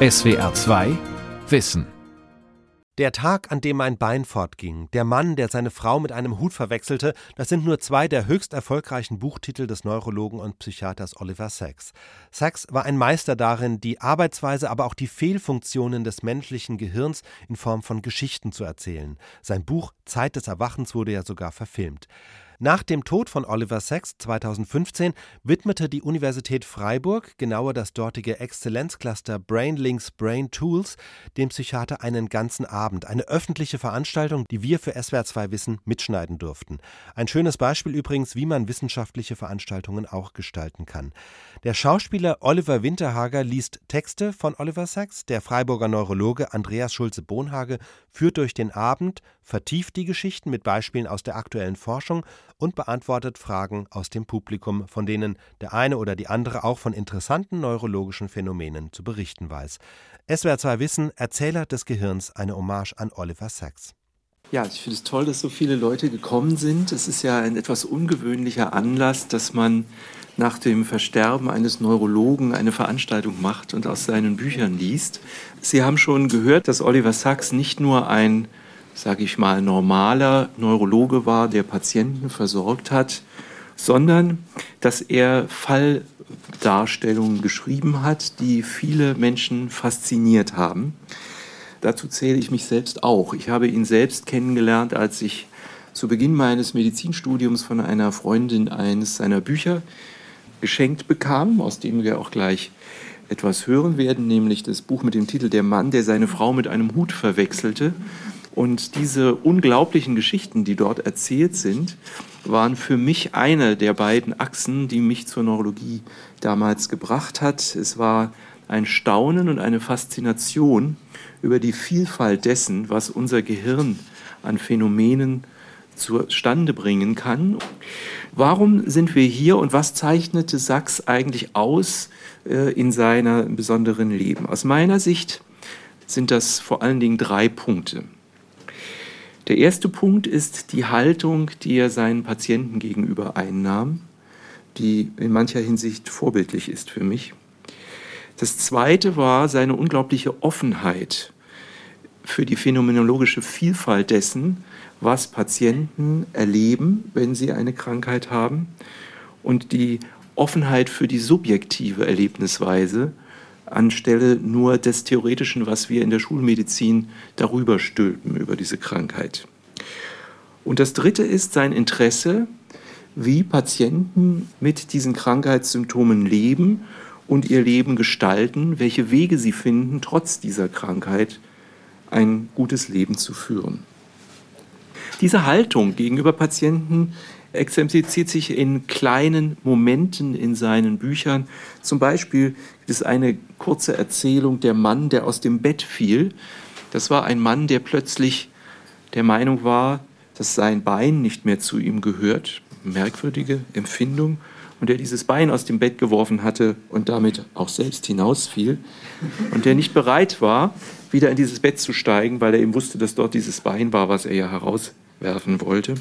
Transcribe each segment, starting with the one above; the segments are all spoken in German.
SWR 2 Wissen der Tag, an dem mein Bein fortging, der Mann, der seine Frau mit einem Hut verwechselte, das sind nur zwei der höchst erfolgreichen Buchtitel des Neurologen und Psychiaters Oliver Sacks. Sacks war ein Meister darin, die Arbeitsweise, aber auch die Fehlfunktionen des menschlichen Gehirns in Form von Geschichten zu erzählen. Sein Buch Zeit des Erwachens wurde ja sogar verfilmt. Nach dem Tod von Oliver Sacks 2015 widmete die Universität Freiburg, genauer das dortige Exzellenzcluster BrainLinks Brain Tools, dem Psychiater einen ganzen Abend, eine öffentliche Veranstaltung, die wir für SWR2 Wissen mitschneiden durften. Ein schönes Beispiel übrigens, wie man wissenschaftliche Veranstaltungen auch gestalten kann. Der Schauspieler Oliver Winterhager liest Texte von Oliver Sacks, der Freiburger Neurologe Andreas Schulze-Bohnhage führt durch den Abend, vertieft die Geschichten mit Beispielen aus der aktuellen Forschung und beantwortet Fragen aus dem Publikum, von denen der eine oder die andere auch von interessanten neurologischen Phänomenen zu berichten weiß. SWR 2 Wissen, Erzähler des Gehirns, eine Hommage an Oliver Sacks. Ja, ich finde es toll, dass so viele Leute gekommen sind. Es ist ja ein etwas ungewöhnlicher Anlass, dass man nach dem Versterben eines Neurologen eine Veranstaltung macht und aus seinen Büchern liest. Sie haben schon gehört, dass Oliver Sacks nicht nur ein sage ich mal, normaler Neurologe war, der Patienten versorgt hat, sondern dass er Falldarstellungen geschrieben hat, die viele Menschen fasziniert haben. Dazu zähle ich mich selbst auch. Ich habe ihn selbst kennengelernt, als ich zu Beginn meines Medizinstudiums von einer Freundin eines seiner Bücher geschenkt bekam, aus dem wir auch gleich etwas hören werden, nämlich das Buch mit dem Titel Der Mann, der seine Frau mit einem Hut verwechselte. Und diese unglaublichen Geschichten, die dort erzählt sind, waren für mich eine der beiden Achsen, die mich zur Neurologie damals gebracht hat. Es war ein Staunen und eine Faszination über die Vielfalt dessen, was unser Gehirn an Phänomenen zustande bringen kann. Warum sind wir hier und was zeichnete Sachs eigentlich aus äh, in seinem besonderen Leben? Aus meiner Sicht sind das vor allen Dingen drei Punkte. Der erste Punkt ist die Haltung, die er seinen Patienten gegenüber einnahm, die in mancher Hinsicht vorbildlich ist für mich. Das zweite war seine unglaubliche Offenheit für die phänomenologische Vielfalt dessen, was Patienten erleben, wenn sie eine Krankheit haben und die Offenheit für die subjektive Erlebnisweise anstelle nur des Theoretischen, was wir in der Schulmedizin darüber stülpen, über diese Krankheit. Und das Dritte ist sein Interesse, wie Patienten mit diesen Krankheitssymptomen leben und ihr Leben gestalten, welche Wege sie finden, trotz dieser Krankheit ein gutes Leben zu führen. Diese Haltung gegenüber Patienten exemplifiziert sich in kleinen Momenten in seinen Büchern. Zum Beispiel gibt es eine kurze Erzählung, der Mann, der aus dem Bett fiel. Das war ein Mann, der plötzlich der Meinung war, dass sein Bein nicht mehr zu ihm gehört. Merkwürdige Empfindung. Und der dieses Bein aus dem Bett geworfen hatte und damit auch selbst hinausfiel. Und der nicht bereit war, wieder in dieses Bett zu steigen, weil er eben wusste, dass dort dieses Bein war, was er ja herauswerfen wollte.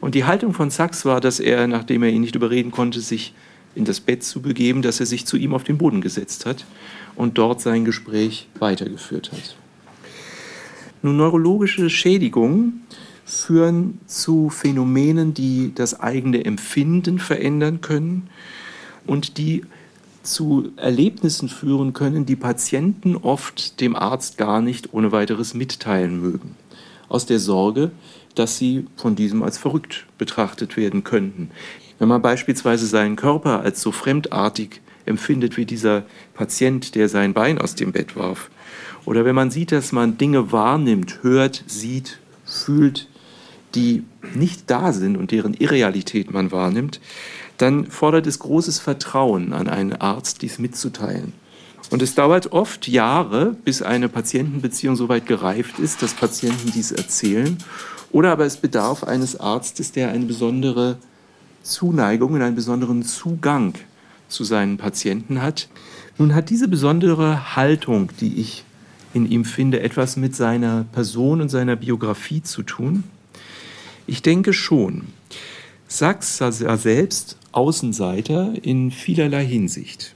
Und die Haltung von Sachs war, dass er, nachdem er ihn nicht überreden konnte, sich in das Bett zu begeben, dass er sich zu ihm auf den Boden gesetzt hat und dort sein Gespräch weitergeführt hat. Nun, neurologische Schädigungen führen zu Phänomenen, die das eigene Empfinden verändern können und die zu Erlebnissen führen können, die Patienten oft dem Arzt gar nicht ohne weiteres mitteilen mögen. Aus der Sorge, dass sie von diesem als verrückt betrachtet werden könnten. Wenn man beispielsweise seinen Körper als so fremdartig empfindet wie dieser Patient, der sein Bein aus dem Bett warf, oder wenn man sieht, dass man Dinge wahrnimmt, hört, sieht, fühlt, die nicht da sind und deren Irrealität man wahrnimmt, dann fordert es großes Vertrauen an einen Arzt, dies mitzuteilen. Und es dauert oft Jahre, bis eine Patientenbeziehung so weit gereift ist, dass Patienten dies erzählen oder aber es bedarf eines Arztes, der eine besondere Zuneigung und einen besonderen Zugang zu seinen Patienten hat. Nun hat diese besondere Haltung, die ich in ihm finde, etwas mit seiner Person und seiner Biografie zu tun? Ich denke schon. Sachs sah selbst Außenseiter in vielerlei Hinsicht.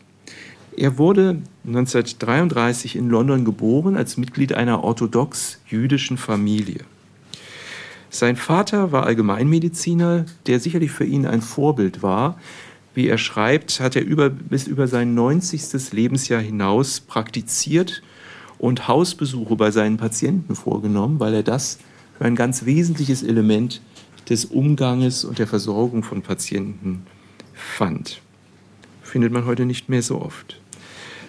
Er wurde 1933 in London geboren als Mitglied einer orthodox-jüdischen Familie. Sein Vater war Allgemeinmediziner, der sicherlich für ihn ein Vorbild war. Wie er schreibt, hat er über, bis über sein 90. Lebensjahr hinaus praktiziert und Hausbesuche bei seinen Patienten vorgenommen, weil er das für ein ganz wesentliches Element des Umganges und der Versorgung von Patienten fand. Findet man heute nicht mehr so oft.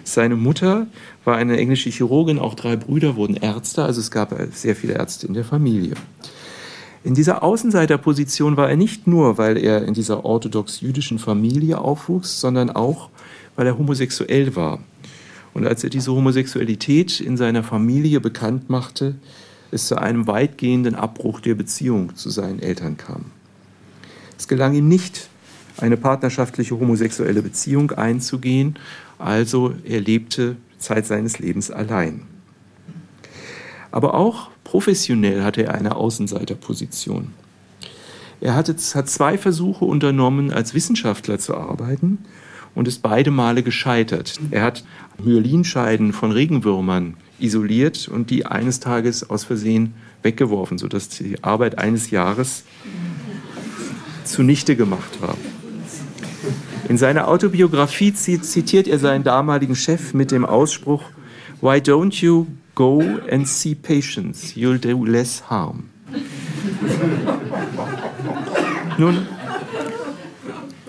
Seine Mutter war eine englische Chirurgin, auch drei Brüder wurden Ärzte, also es gab sehr viele Ärzte in der Familie. In dieser Außenseiterposition war er nicht nur, weil er in dieser orthodox-jüdischen Familie aufwuchs, sondern auch, weil er homosexuell war. Und als er diese Homosexualität in seiner Familie bekannt machte, es zu einem weitgehenden Abbruch der Beziehung zu seinen Eltern kam. Es gelang ihm nicht, eine partnerschaftliche homosexuelle Beziehung einzugehen, also er lebte Zeit seines Lebens allein. Aber auch Professionell hatte er eine Außenseiterposition. Er hatte, hat zwei Versuche unternommen, als Wissenschaftler zu arbeiten und ist beide Male gescheitert. Er hat Myelinscheiden von Regenwürmern isoliert und die eines Tages aus Versehen weggeworfen, sodass die Arbeit eines Jahres zunichte gemacht war. In seiner Autobiografie zitiert er seinen damaligen Chef mit dem Ausspruch, Why don't you Go and see patients, you'll do less harm. Nun,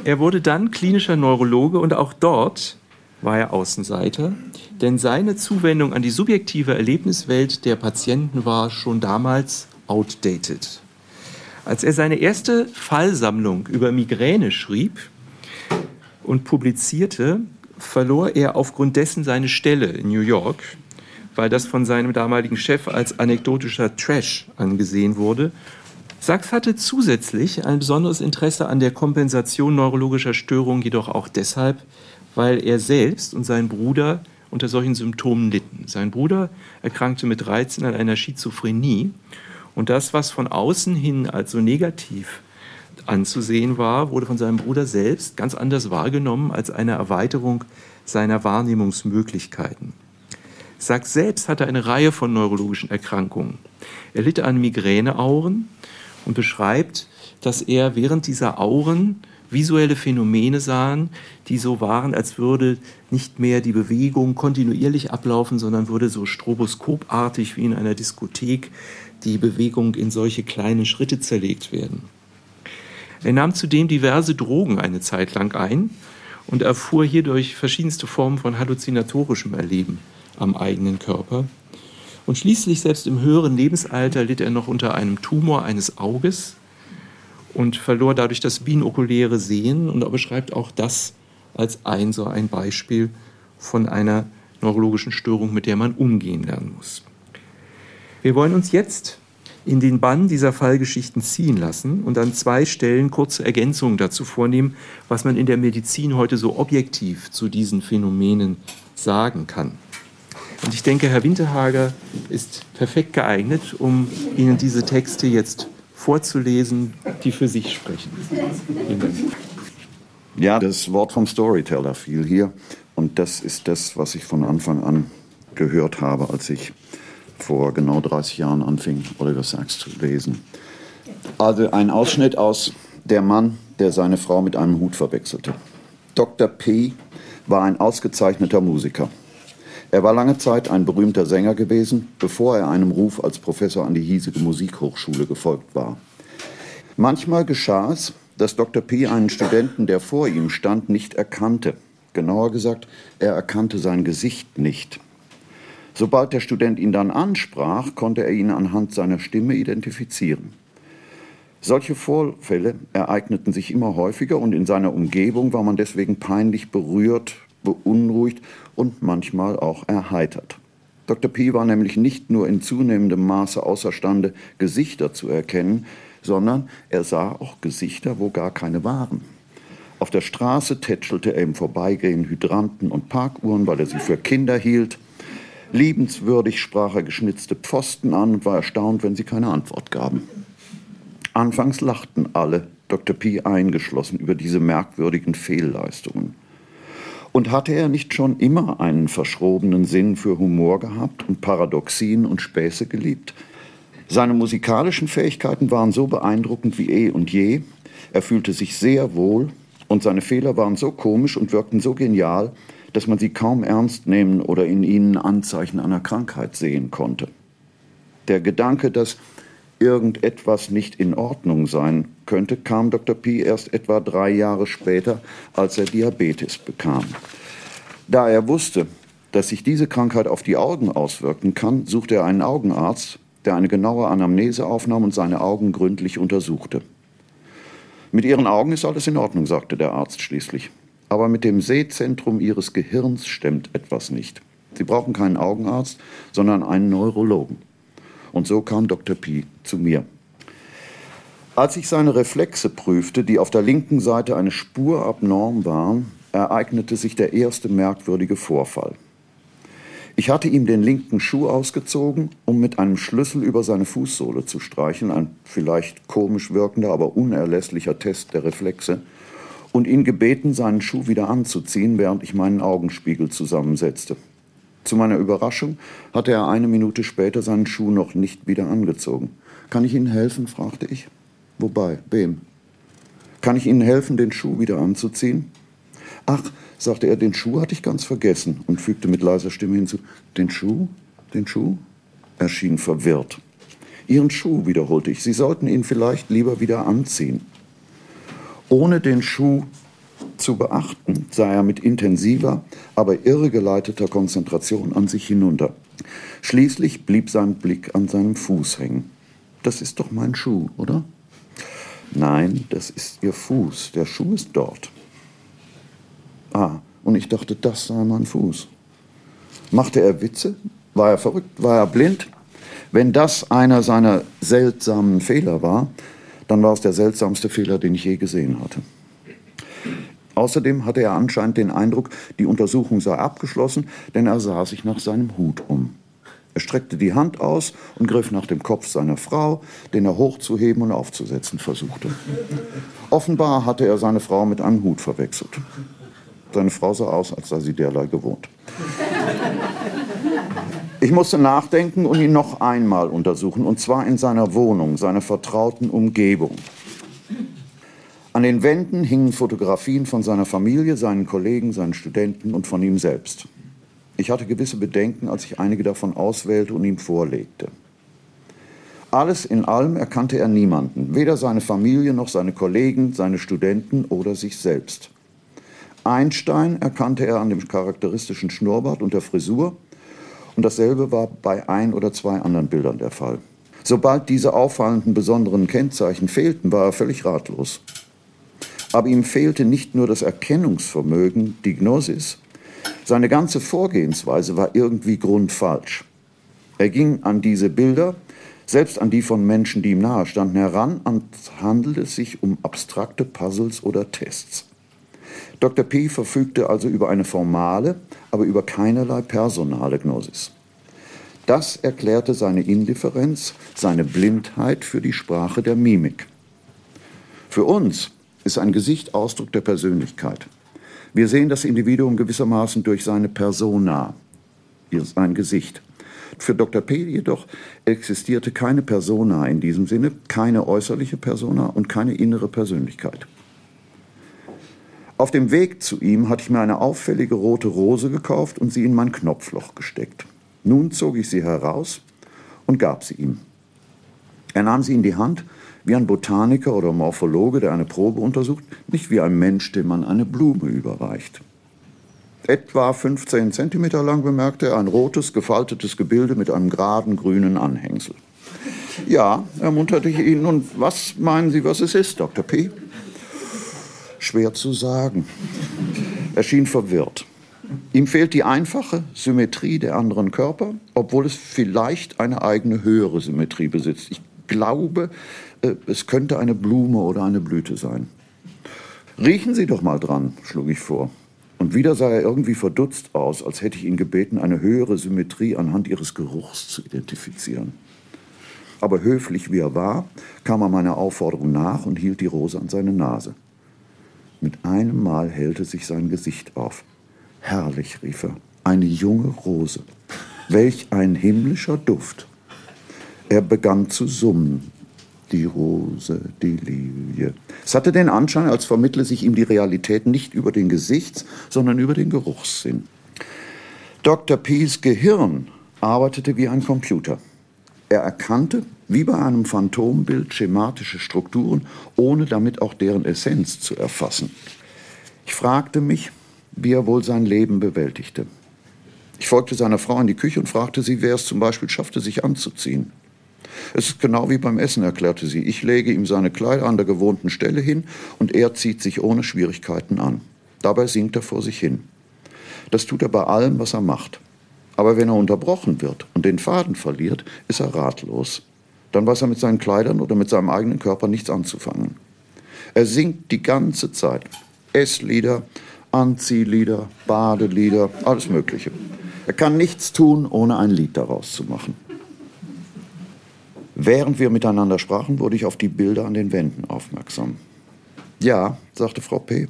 er wurde dann klinischer Neurologe und auch dort war er Außenseiter, denn seine Zuwendung an die subjektive Erlebniswelt der Patienten war schon damals outdated. Als er seine erste Fallsammlung über Migräne schrieb und publizierte, verlor er aufgrund dessen seine Stelle in New York weil das von seinem damaligen Chef als anekdotischer Trash angesehen wurde. Sachs hatte zusätzlich ein besonderes Interesse an der Kompensation neurologischer Störungen, jedoch auch deshalb, weil er selbst und sein Bruder unter solchen Symptomen litten. Sein Bruder erkrankte mit 13 an einer Schizophrenie und das, was von außen hin als so negativ anzusehen war, wurde von seinem Bruder selbst ganz anders wahrgenommen als eine Erweiterung seiner Wahrnehmungsmöglichkeiten. Sachs selbst hatte eine Reihe von neurologischen Erkrankungen. Er litt an Migräneauren und beschreibt, dass er während dieser Auren visuelle Phänomene sahen, die so waren, als würde nicht mehr die Bewegung kontinuierlich ablaufen, sondern würde so stroboskopartig wie in einer Diskothek die Bewegung in solche kleinen Schritte zerlegt werden. Er nahm zudem diverse Drogen eine Zeit lang ein und erfuhr hierdurch verschiedenste Formen von halluzinatorischem Erleben am eigenen Körper. Und schließlich, selbst im höheren Lebensalter, litt er noch unter einem Tumor eines Auges und verlor dadurch das binokuläre Sehen. Und er beschreibt auch das als ein so ein Beispiel von einer neurologischen Störung, mit der man umgehen lernen muss. Wir wollen uns jetzt in den Bann dieser Fallgeschichten ziehen lassen und an zwei Stellen kurze Ergänzungen dazu vornehmen, was man in der Medizin heute so objektiv zu diesen Phänomenen sagen kann. Und ich denke, Herr Winterhager ist perfekt geeignet, um Ihnen diese Texte jetzt vorzulesen, die für sich sprechen. Ja, das Wort vom Storyteller fiel hier. Und das ist das, was ich von Anfang an gehört habe, als ich vor genau 30 Jahren anfing, Oliver Sacks zu lesen. Also ein Ausschnitt aus Der Mann, der seine Frau mit einem Hut verwechselte. Dr. P. war ein ausgezeichneter Musiker. Er war lange Zeit ein berühmter Sänger gewesen, bevor er einem Ruf als Professor an die hiesige Musikhochschule gefolgt war. Manchmal geschah es, dass Dr. P. einen Studenten, der vor ihm stand, nicht erkannte. Genauer gesagt, er erkannte sein Gesicht nicht. Sobald der Student ihn dann ansprach, konnte er ihn anhand seiner Stimme identifizieren. Solche Vorfälle ereigneten sich immer häufiger und in seiner Umgebung war man deswegen peinlich berührt, beunruhigt und manchmal auch erheitert. Dr. P. war nämlich nicht nur in zunehmendem Maße außerstande, Gesichter zu erkennen, sondern er sah auch Gesichter, wo gar keine waren. Auf der Straße tätschelte er im Vorbeigehen Hydranten und Parkuhren, weil er sie für Kinder hielt. Liebenswürdig sprach er geschnitzte Pfosten an und war erstaunt, wenn sie keine Antwort gaben. Anfangs lachten alle, Dr. P. eingeschlossen, über diese merkwürdigen Fehlleistungen. Und hatte er nicht schon immer einen verschrobenen Sinn für Humor gehabt und Paradoxien und Späße geliebt? Seine musikalischen Fähigkeiten waren so beeindruckend wie eh und je. Er fühlte sich sehr wohl und seine Fehler waren so komisch und wirkten so genial, dass man sie kaum ernst nehmen oder in ihnen Anzeichen einer Krankheit sehen konnte. Der Gedanke, dass irgendetwas nicht in Ordnung sein könnte, kam Dr. P erst etwa drei Jahre später, als er Diabetes bekam. Da er wusste, dass sich diese Krankheit auf die Augen auswirken kann, suchte er einen Augenarzt, der eine genaue Anamnese aufnahm und seine Augen gründlich untersuchte. Mit Ihren Augen ist alles in Ordnung, sagte der Arzt schließlich. Aber mit dem Sehzentrum Ihres Gehirns stimmt etwas nicht. Sie brauchen keinen Augenarzt, sondern einen Neurologen. Und so kam Dr. P zu mir. Als ich seine Reflexe prüfte, die auf der linken Seite eine Spur abnorm waren, ereignete sich der erste merkwürdige Vorfall. Ich hatte ihm den linken Schuh ausgezogen, um mit einem Schlüssel über seine Fußsohle zu streichen, ein vielleicht komisch wirkender, aber unerlässlicher Test der Reflexe, und ihn gebeten, seinen Schuh wieder anzuziehen, während ich meinen Augenspiegel zusammensetzte. Zu meiner Überraschung hatte er eine Minute später seinen Schuh noch nicht wieder angezogen. Kann ich Ihnen helfen? fragte ich. Wobei, wem? Kann ich Ihnen helfen, den Schuh wieder anzuziehen? Ach, sagte er, den Schuh hatte ich ganz vergessen und fügte mit leiser Stimme hinzu, den Schuh? Den Schuh? Er schien verwirrt. Ihren Schuh, wiederholte ich, Sie sollten ihn vielleicht lieber wieder anziehen. Ohne den Schuh zu beachten, sah er mit intensiver, aber irregeleiteter Konzentration an sich hinunter. Schließlich blieb sein Blick an seinem Fuß hängen. Das ist doch mein Schuh, oder? Nein, das ist Ihr Fuß. Der Schuh ist dort. Ah, und ich dachte, das sei mein Fuß. Machte er Witze? War er verrückt? War er blind? Wenn das einer seiner seltsamen Fehler war, dann war es der seltsamste Fehler, den ich je gesehen hatte. Außerdem hatte er anscheinend den Eindruck, die Untersuchung sei abgeschlossen, denn er sah sich nach seinem Hut um. Er streckte die Hand aus und griff nach dem Kopf seiner Frau, den er hochzuheben und aufzusetzen versuchte. Offenbar hatte er seine Frau mit einem Hut verwechselt. Seine Frau sah aus, als sei sie derlei gewohnt. Ich musste nachdenken und ihn noch einmal untersuchen, und zwar in seiner Wohnung, seiner vertrauten Umgebung. An den Wänden hingen Fotografien von seiner Familie, seinen Kollegen, seinen Studenten und von ihm selbst. Ich hatte gewisse Bedenken, als ich einige davon auswählte und ihm vorlegte. Alles in allem erkannte er niemanden, weder seine Familie noch seine Kollegen, seine Studenten oder sich selbst. Einstein erkannte er an dem charakteristischen Schnurrbart und der Frisur. Und dasselbe war bei ein oder zwei anderen Bildern der Fall. Sobald diese auffallenden besonderen Kennzeichen fehlten, war er völlig ratlos. Aber ihm fehlte nicht nur das Erkennungsvermögen, die Gnosis, seine ganze Vorgehensweise war irgendwie grundfalsch. Er ging an diese Bilder, selbst an die von Menschen, die ihm nahestanden, heran und handelte sich um abstrakte Puzzles oder Tests. Dr. P. verfügte also über eine formale, aber über keinerlei personale Gnosis. Das erklärte seine Indifferenz, seine Blindheit für die Sprache der Mimik. Für uns ist ein Gesicht Ausdruck der Persönlichkeit. Wir sehen das Individuum gewissermaßen durch seine Persona, sein Gesicht. Für Dr. P. jedoch existierte keine Persona in diesem Sinne, keine äußerliche Persona und keine innere Persönlichkeit. Auf dem Weg zu ihm hatte ich mir eine auffällige rote Rose gekauft und sie in mein Knopfloch gesteckt. Nun zog ich sie heraus und gab sie ihm. Er nahm sie in die Hand, wie ein Botaniker oder Morphologe, der eine Probe untersucht, nicht wie ein Mensch, dem man eine Blume überreicht. Etwa 15 Zentimeter lang bemerkte er ein rotes, gefaltetes Gebilde mit einem geraden grünen Anhängsel. Ja, ermunterte ich ihn. Und was meinen Sie, was es ist, Dr. P? Schwer zu sagen. Er schien verwirrt. Ihm fehlt die einfache Symmetrie der anderen Körper, obwohl es vielleicht eine eigene höhere Symmetrie besitzt. Ich glaube, es könnte eine Blume oder eine Blüte sein. Riechen Sie doch mal dran, schlug ich vor. Und wieder sah er irgendwie verdutzt aus, als hätte ich ihn gebeten, eine höhere Symmetrie anhand ihres Geruchs zu identifizieren. Aber höflich wie er war, kam er meiner Aufforderung nach und hielt die Rose an seine Nase. Mit einem Mal hellte sich sein Gesicht auf. Herrlich, rief er, eine junge Rose. Welch ein himmlischer Duft. Er begann zu summen. Die Rose, die Lilie. Es hatte den Anschein, als vermittle sich ihm die Realität nicht über den Gesichts, sondern über den Geruchssinn. Dr. Pees Gehirn arbeitete wie ein Computer. Er erkannte, wie bei einem Phantombild, schematische Strukturen, ohne damit auch deren Essenz zu erfassen. Ich fragte mich, wie er wohl sein Leben bewältigte. Ich folgte seiner Frau in die Küche und fragte sie, wer es zum Beispiel schaffte, sich anzuziehen. Es ist genau wie beim Essen, erklärte sie. Ich lege ihm seine Kleider an der gewohnten Stelle hin und er zieht sich ohne Schwierigkeiten an. Dabei singt er vor sich hin. Das tut er bei allem, was er macht. Aber wenn er unterbrochen wird und den Faden verliert, ist er ratlos. Dann weiß er mit seinen Kleidern oder mit seinem eigenen Körper nichts anzufangen. Er singt die ganze Zeit. Esslieder, Anziehlieder, Badelieder, alles Mögliche. Er kann nichts tun, ohne ein Lied daraus zu machen. Während wir miteinander sprachen, wurde ich auf die Bilder an den Wänden aufmerksam. Ja, sagte Frau P.,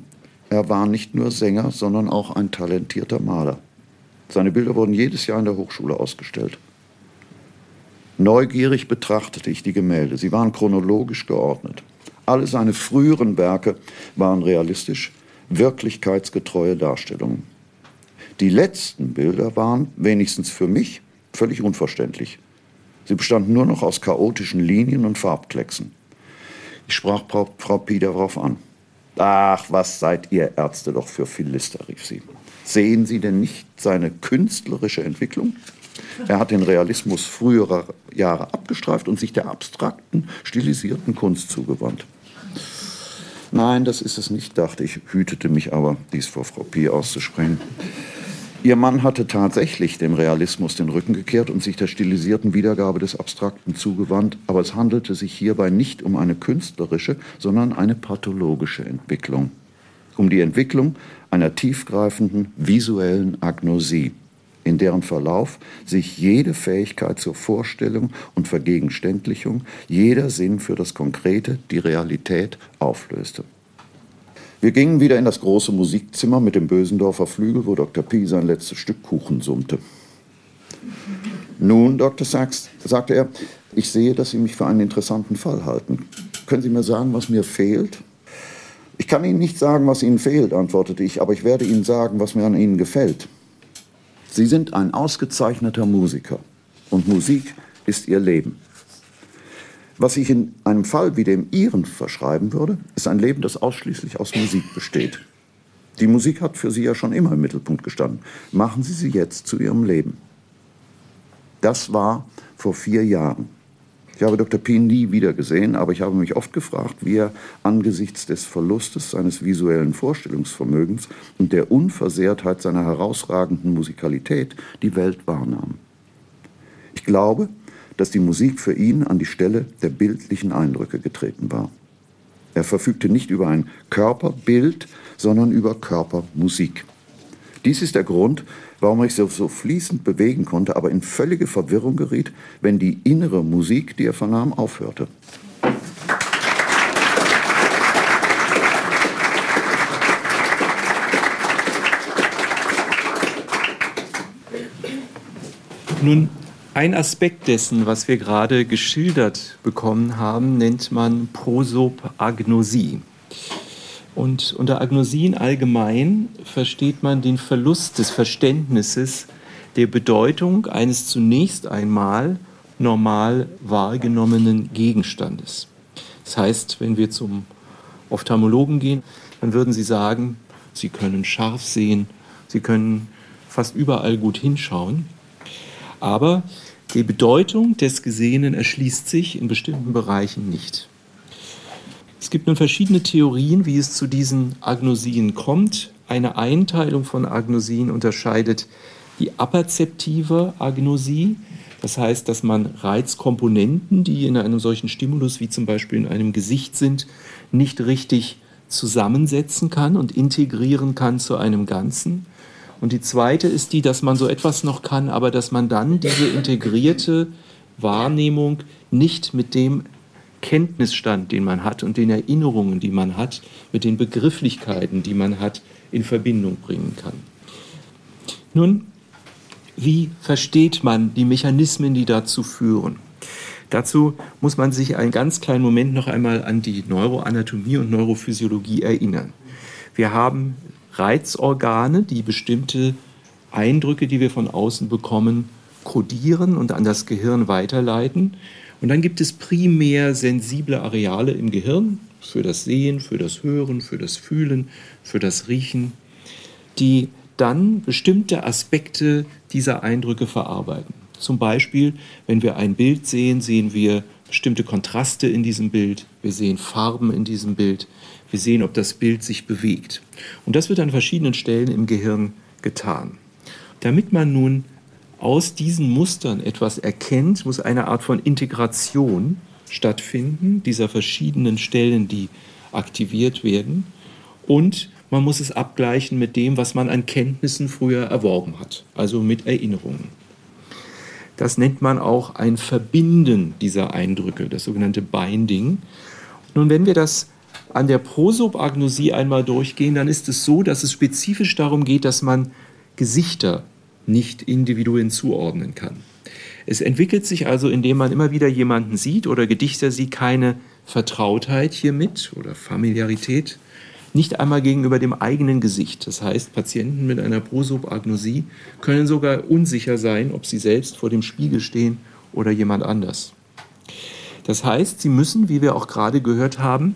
er war nicht nur Sänger, sondern auch ein talentierter Maler. Seine Bilder wurden jedes Jahr in der Hochschule ausgestellt. Neugierig betrachtete ich die Gemälde. Sie waren chronologisch geordnet. Alle seine früheren Werke waren realistisch, wirklichkeitsgetreue Darstellungen. Die letzten Bilder waren, wenigstens für mich, völlig unverständlich. Sie bestanden nur noch aus chaotischen Linien und Farbklecksen. Ich sprach Frau Pi darauf an. Ach, was seid ihr Ärzte doch für Philister, rief sie. Sehen Sie denn nicht seine künstlerische Entwicklung? Er hat den Realismus früherer Jahre abgestreift und sich der abstrakten, stilisierten Kunst zugewandt. Nein, das ist es nicht, dachte ich, hütete mich aber, dies vor Frau Pi auszusprechen. Ihr Mann hatte tatsächlich dem Realismus den Rücken gekehrt und sich der stilisierten Wiedergabe des Abstrakten zugewandt, aber es handelte sich hierbei nicht um eine künstlerische, sondern eine pathologische Entwicklung. Um die Entwicklung einer tiefgreifenden visuellen Agnosie, in deren Verlauf sich jede Fähigkeit zur Vorstellung und Vergegenständlichung, jeder Sinn für das Konkrete, die Realität auflöste. Wir gingen wieder in das große Musikzimmer mit dem Bösendorfer Flügel, wo Dr. Pi sein letztes Stück Kuchen summte. Nun, Dr. Sachs, sagte er, ich sehe, dass Sie mich für einen interessanten Fall halten. Können Sie mir sagen, was mir fehlt? Ich kann Ihnen nicht sagen, was Ihnen fehlt, antwortete ich, aber ich werde Ihnen sagen, was mir an Ihnen gefällt. Sie sind ein ausgezeichneter Musiker und Musik ist Ihr Leben. Was ich in einem Fall wie dem Ihren verschreiben würde, ist ein Leben, das ausschließlich aus Musik besteht. Die Musik hat für Sie ja schon immer im Mittelpunkt gestanden. Machen Sie sie jetzt zu Ihrem Leben. Das war vor vier Jahren. Ich habe Dr. P. nie wieder gesehen, aber ich habe mich oft gefragt, wie er angesichts des Verlustes seines visuellen Vorstellungsvermögens und der Unversehrtheit seiner herausragenden Musikalität die Welt wahrnahm. Ich glaube, dass die Musik für ihn an die Stelle der bildlichen Eindrücke getreten war. Er verfügte nicht über ein Körperbild, sondern über Körpermusik. Dies ist der Grund, warum er sich so fließend bewegen konnte, aber in völlige Verwirrung geriet, wenn die innere Musik, die er vernahm, aufhörte. Nun ein Aspekt dessen, was wir gerade geschildert bekommen haben, nennt man Prosopagnosie. Und unter Agnosien allgemein versteht man den Verlust des Verständnisses der Bedeutung eines zunächst einmal normal wahrgenommenen Gegenstandes. Das heißt, wenn wir zum Ophthalmologen gehen, dann würden sie sagen, sie können scharf sehen, sie können fast überall gut hinschauen. Aber die Bedeutung des Gesehenen erschließt sich in bestimmten Bereichen nicht. Es gibt nun verschiedene Theorien, wie es zu diesen Agnosien kommt. Eine Einteilung von Agnosien unterscheidet die aperzeptive Agnosie, das heißt, dass man Reizkomponenten, die in einem solchen Stimulus wie zum Beispiel in einem Gesicht sind, nicht richtig zusammensetzen kann und integrieren kann zu einem Ganzen. Und die zweite ist die, dass man so etwas noch kann, aber dass man dann diese integrierte Wahrnehmung nicht mit dem Kenntnisstand, den man hat und den Erinnerungen, die man hat, mit den Begrifflichkeiten, die man hat, in Verbindung bringen kann. Nun, wie versteht man die Mechanismen, die dazu führen? Dazu muss man sich einen ganz kleinen Moment noch einmal an die Neuroanatomie und Neurophysiologie erinnern. Wir haben Reizorgane, die bestimmte Eindrücke, die wir von außen bekommen, kodieren und an das Gehirn weiterleiten. Und dann gibt es primär sensible Areale im Gehirn für das Sehen, für das Hören, für das Fühlen, für das Riechen, die dann bestimmte Aspekte dieser Eindrücke verarbeiten. Zum Beispiel, wenn wir ein Bild sehen, sehen wir bestimmte Kontraste in diesem Bild, wir sehen Farben in diesem Bild, wir sehen, ob das Bild sich bewegt. Und das wird an verschiedenen Stellen im Gehirn getan. Damit man nun aus diesen Mustern etwas erkennt, muss eine Art von Integration stattfinden, dieser verschiedenen Stellen, die aktiviert werden. Und man muss es abgleichen mit dem, was man an Kenntnissen früher erworben hat, also mit Erinnerungen. Das nennt man auch ein Verbinden dieser Eindrücke, das sogenannte Binding. Nun, wenn wir das an der Prosopagnosie einmal durchgehen, dann ist es so, dass es spezifisch darum geht, dass man Gesichter nicht Individuen zuordnen kann. Es entwickelt sich also, indem man immer wieder jemanden sieht oder Gedichter sieht, keine Vertrautheit hiermit oder Familiarität, nicht einmal gegenüber dem eigenen Gesicht. Das heißt, Patienten mit einer Prosopagnosie können sogar unsicher sein, ob sie selbst vor dem Spiegel stehen oder jemand anders. Das heißt, sie müssen, wie wir auch gerade gehört haben,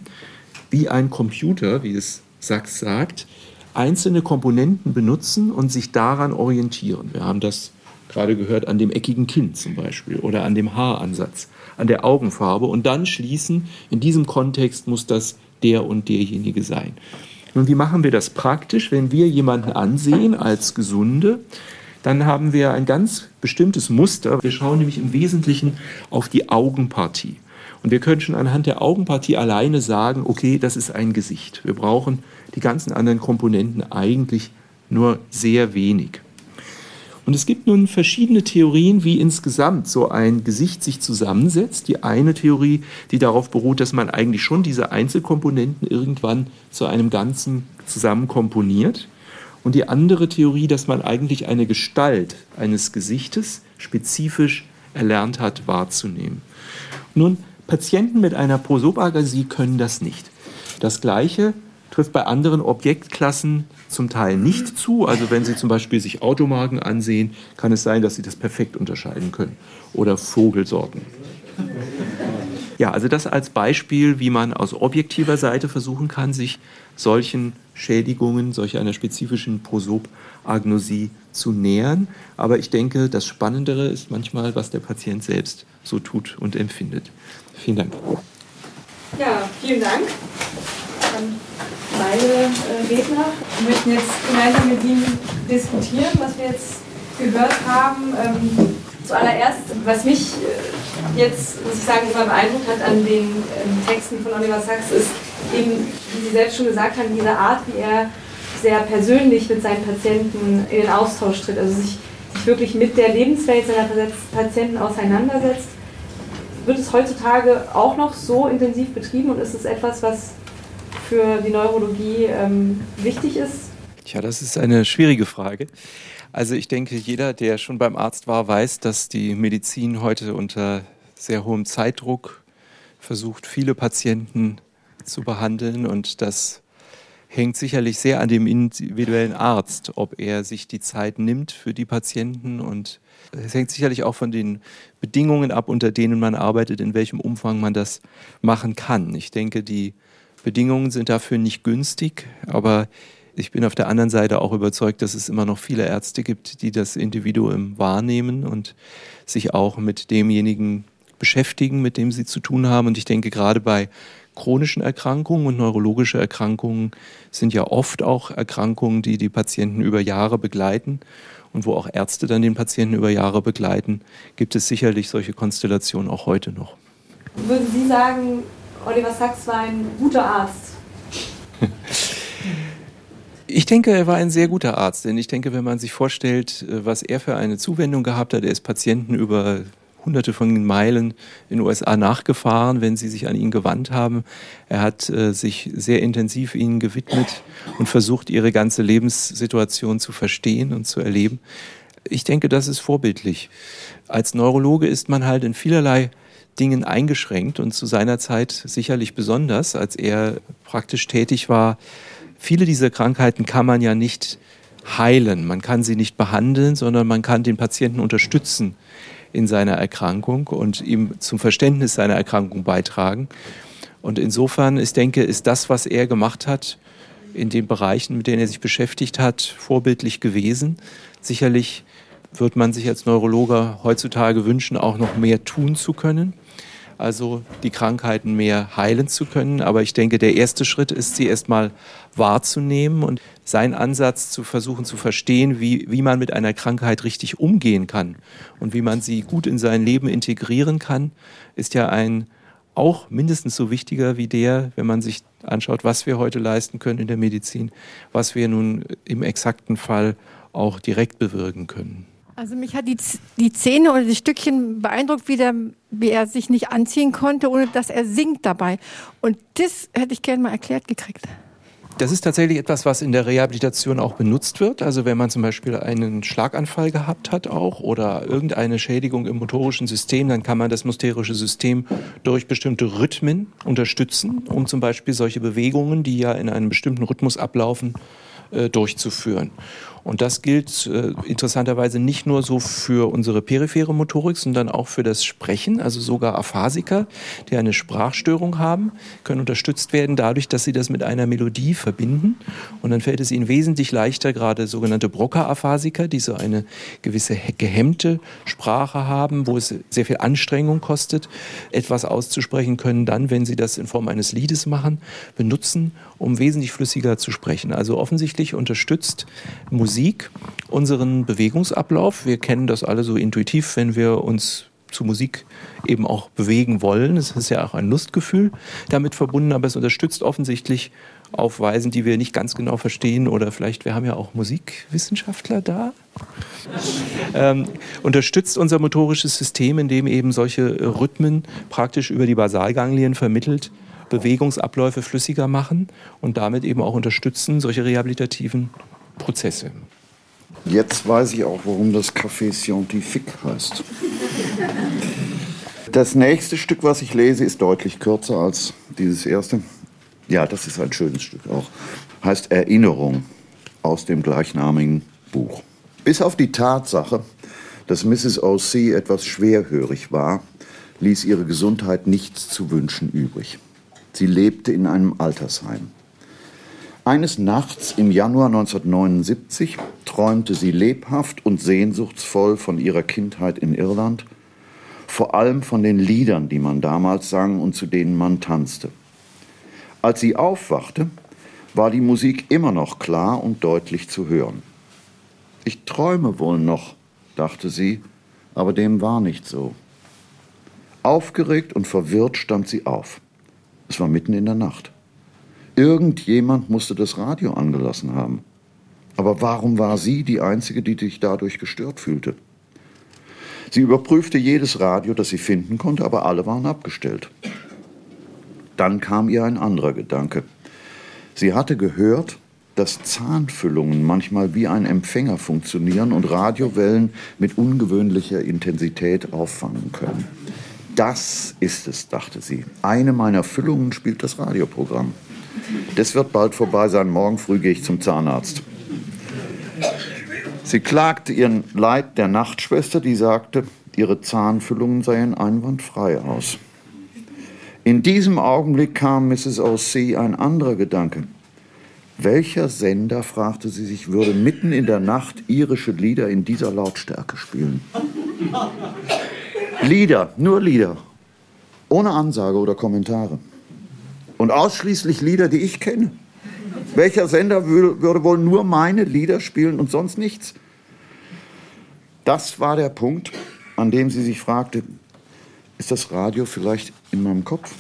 wie ein Computer, wie es Sachs sagt, einzelne Komponenten benutzen und sich daran orientieren. Wir haben das gerade gehört an dem eckigen Kinn zum Beispiel oder an dem Haaransatz, an der Augenfarbe und dann schließen, in diesem Kontext muss das der und derjenige sein. Nun, wie machen wir das praktisch? Wenn wir jemanden ansehen als Gesunde, dann haben wir ein ganz bestimmtes Muster. Wir schauen nämlich im Wesentlichen auf die Augenpartie. Und wir können schon anhand der Augenpartie alleine sagen, okay, das ist ein Gesicht. Wir brauchen die ganzen anderen Komponenten eigentlich nur sehr wenig. Und es gibt nun verschiedene Theorien, wie insgesamt so ein Gesicht sich zusammensetzt. Die eine Theorie, die darauf beruht, dass man eigentlich schon diese Einzelkomponenten irgendwann zu einem Ganzen zusammen komponiert. Und die andere Theorie, dass man eigentlich eine Gestalt eines Gesichtes spezifisch erlernt hat wahrzunehmen. Nun, Patienten mit einer Prosopagasie können das nicht. Das Gleiche trifft bei anderen Objektklassen zum Teil nicht zu. Also wenn Sie zum Beispiel sich Automarken ansehen, kann es sein, dass Sie das perfekt unterscheiden können. Oder Vogelsorten. Ja, also das als Beispiel, wie man aus objektiver Seite versuchen kann, sich solchen Schädigungen, solch einer spezifischen Prosopagnosie zu nähern. Aber ich denke, das Spannendere ist manchmal, was der Patient selbst so tut und empfindet. Vielen Dank. Ja, vielen Dank an beide äh, Redner. Wir möchten jetzt gemeinsam mit Ihnen diskutieren, was wir jetzt gehört haben. Zuallererst, was mich äh, jetzt, muss ich sagen, immer beeindruckt hat an den ähm, Texten von Oliver Sacks, ist eben, wie Sie selbst schon gesagt haben, diese Art, wie er sehr persönlich mit seinen Patienten in den Austausch tritt, also sich, sich wirklich mit der Lebenswelt seiner Patienten auseinandersetzt wird es heutzutage auch noch so intensiv betrieben und ist es etwas, was für die Neurologie ähm, wichtig ist? Tja, das ist eine schwierige Frage. Also ich denke, jeder, der schon beim Arzt war, weiß, dass die Medizin heute unter sehr hohem Zeitdruck versucht, viele Patienten zu behandeln und das hängt sicherlich sehr an dem individuellen Arzt, ob er sich die Zeit nimmt für die Patienten und es hängt sicherlich auch von den Bedingungen ab, unter denen man arbeitet, in welchem Umfang man das machen kann. Ich denke, die Bedingungen sind dafür nicht günstig, aber ich bin auf der anderen Seite auch überzeugt, dass es immer noch viele Ärzte gibt, die das Individuum wahrnehmen und sich auch mit demjenigen beschäftigen, mit dem sie zu tun haben. Und ich denke, gerade bei chronischen Erkrankungen und neurologische Erkrankungen sind ja oft auch Erkrankungen, die die Patienten über Jahre begleiten und wo auch Ärzte dann den Patienten über Jahre begleiten, gibt es sicherlich solche Konstellationen auch heute noch. Würden Sie sagen, Oliver Sachs war ein guter Arzt? Ich denke, er war ein sehr guter Arzt, denn ich denke, wenn man sich vorstellt, äh, was er für eine Zuwendung gehabt hat, er ist Patienten über hunderte von Meilen in den USA nachgefahren, wenn sie sich an ihn gewandt haben. Er hat äh, sich sehr intensiv ihnen gewidmet und versucht, ihre ganze Lebenssituation zu verstehen und zu erleben. Ich denke, das ist vorbildlich. Als Neurologe ist man halt in vielerlei Dingen eingeschränkt und zu seiner Zeit sicherlich besonders, als er praktisch tätig war. Viele dieser Krankheiten kann man ja nicht heilen, man kann sie nicht behandeln, sondern man kann den Patienten unterstützen in seiner Erkrankung und ihm zum Verständnis seiner Erkrankung beitragen. Und insofern, ich denke, ist das, was er gemacht hat, in den Bereichen, mit denen er sich beschäftigt hat, vorbildlich gewesen. Sicherlich wird man sich als Neurologe heutzutage wünschen, auch noch mehr tun zu können also die Krankheiten mehr heilen zu können. Aber ich denke, der erste Schritt ist, sie erstmal wahrzunehmen und seinen Ansatz zu versuchen zu verstehen, wie, wie man mit einer Krankheit richtig umgehen kann und wie man sie gut in sein Leben integrieren kann, ist ja ein auch mindestens so wichtiger wie der, wenn man sich anschaut, was wir heute leisten können in der Medizin, was wir nun im exakten Fall auch direkt bewirken können. Also mich hat die, die Szene oder die Stückchen beeindruckt, wie, der, wie er sich nicht anziehen konnte, ohne dass er singt dabei. Und das hätte ich gerne mal erklärt gekriegt. Das ist tatsächlich etwas, was in der Rehabilitation auch benutzt wird. Also wenn man zum Beispiel einen Schlaganfall gehabt hat auch oder irgendeine Schädigung im motorischen System, dann kann man das motorische System durch bestimmte Rhythmen unterstützen, um zum Beispiel solche Bewegungen, die ja in einem bestimmten Rhythmus ablaufen, äh, durchzuführen. Und das gilt äh, interessanterweise nicht nur so für unsere periphere Motorik, sondern auch für das Sprechen. Also sogar Aphasiker, die eine Sprachstörung haben, können unterstützt werden dadurch, dass sie das mit einer Melodie verbinden. Und dann fällt es ihnen wesentlich leichter, gerade sogenannte Broca-Aphasiker, die so eine gewisse gehemmte Sprache haben, wo es sehr viel Anstrengung kostet, etwas auszusprechen können, dann, wenn sie das in Form eines Liedes machen, benutzen, um wesentlich flüssiger zu sprechen. Also offensichtlich unterstützt Musik Musik unseren Bewegungsablauf. Wir kennen das alle so intuitiv, wenn wir uns zu Musik eben auch bewegen wollen. Es ist ja auch ein Lustgefühl damit verbunden, aber es unterstützt offensichtlich auf Weisen, die wir nicht ganz genau verstehen oder vielleicht, wir haben ja auch Musikwissenschaftler da, ähm, unterstützt unser motorisches System, indem eben solche Rhythmen praktisch über die Basalganglien vermittelt Bewegungsabläufe flüssiger machen und damit eben auch unterstützen solche rehabilitativen Prozesse. Jetzt weiß ich auch, warum das Café Scientifique heißt. Das nächste Stück, was ich lese, ist deutlich kürzer als dieses erste. Ja, das ist ein schönes Stück auch. Heißt Erinnerung aus dem gleichnamigen Buch. Bis auf die Tatsache, dass Mrs. O.C. etwas schwerhörig war, ließ ihre Gesundheit nichts zu wünschen übrig. Sie lebte in einem Altersheim. Eines Nachts im Januar 1979 träumte sie lebhaft und sehnsuchtsvoll von ihrer Kindheit in Irland, vor allem von den Liedern, die man damals sang und zu denen man tanzte. Als sie aufwachte, war die Musik immer noch klar und deutlich zu hören. Ich träume wohl noch, dachte sie, aber dem war nicht so. Aufgeregt und verwirrt stand sie auf. Es war mitten in der Nacht. Irgendjemand musste das Radio angelassen haben. Aber warum war sie die Einzige, die sich dadurch gestört fühlte? Sie überprüfte jedes Radio, das sie finden konnte, aber alle waren abgestellt. Dann kam ihr ein anderer Gedanke. Sie hatte gehört, dass Zahnfüllungen manchmal wie ein Empfänger funktionieren und Radiowellen mit ungewöhnlicher Intensität auffangen können. Das ist es, dachte sie. Eine meiner Füllungen spielt das Radioprogramm. Das wird bald vorbei sein. Morgen früh gehe ich zum Zahnarzt. Sie klagte ihren Leid der Nachtschwester, die sagte, ihre Zahnfüllungen seien einwandfrei aus. In diesem Augenblick kam Mrs. O.C. ein anderer Gedanke. Welcher Sender, fragte sie sich, würde mitten in der Nacht irische Lieder in dieser Lautstärke spielen? Lieder, nur Lieder, ohne Ansage oder Kommentare. Und ausschließlich Lieder, die ich kenne. Welcher Sender würde wohl nur meine Lieder spielen und sonst nichts? Das war der Punkt, an dem sie sich fragte, ist das Radio vielleicht in meinem Kopf?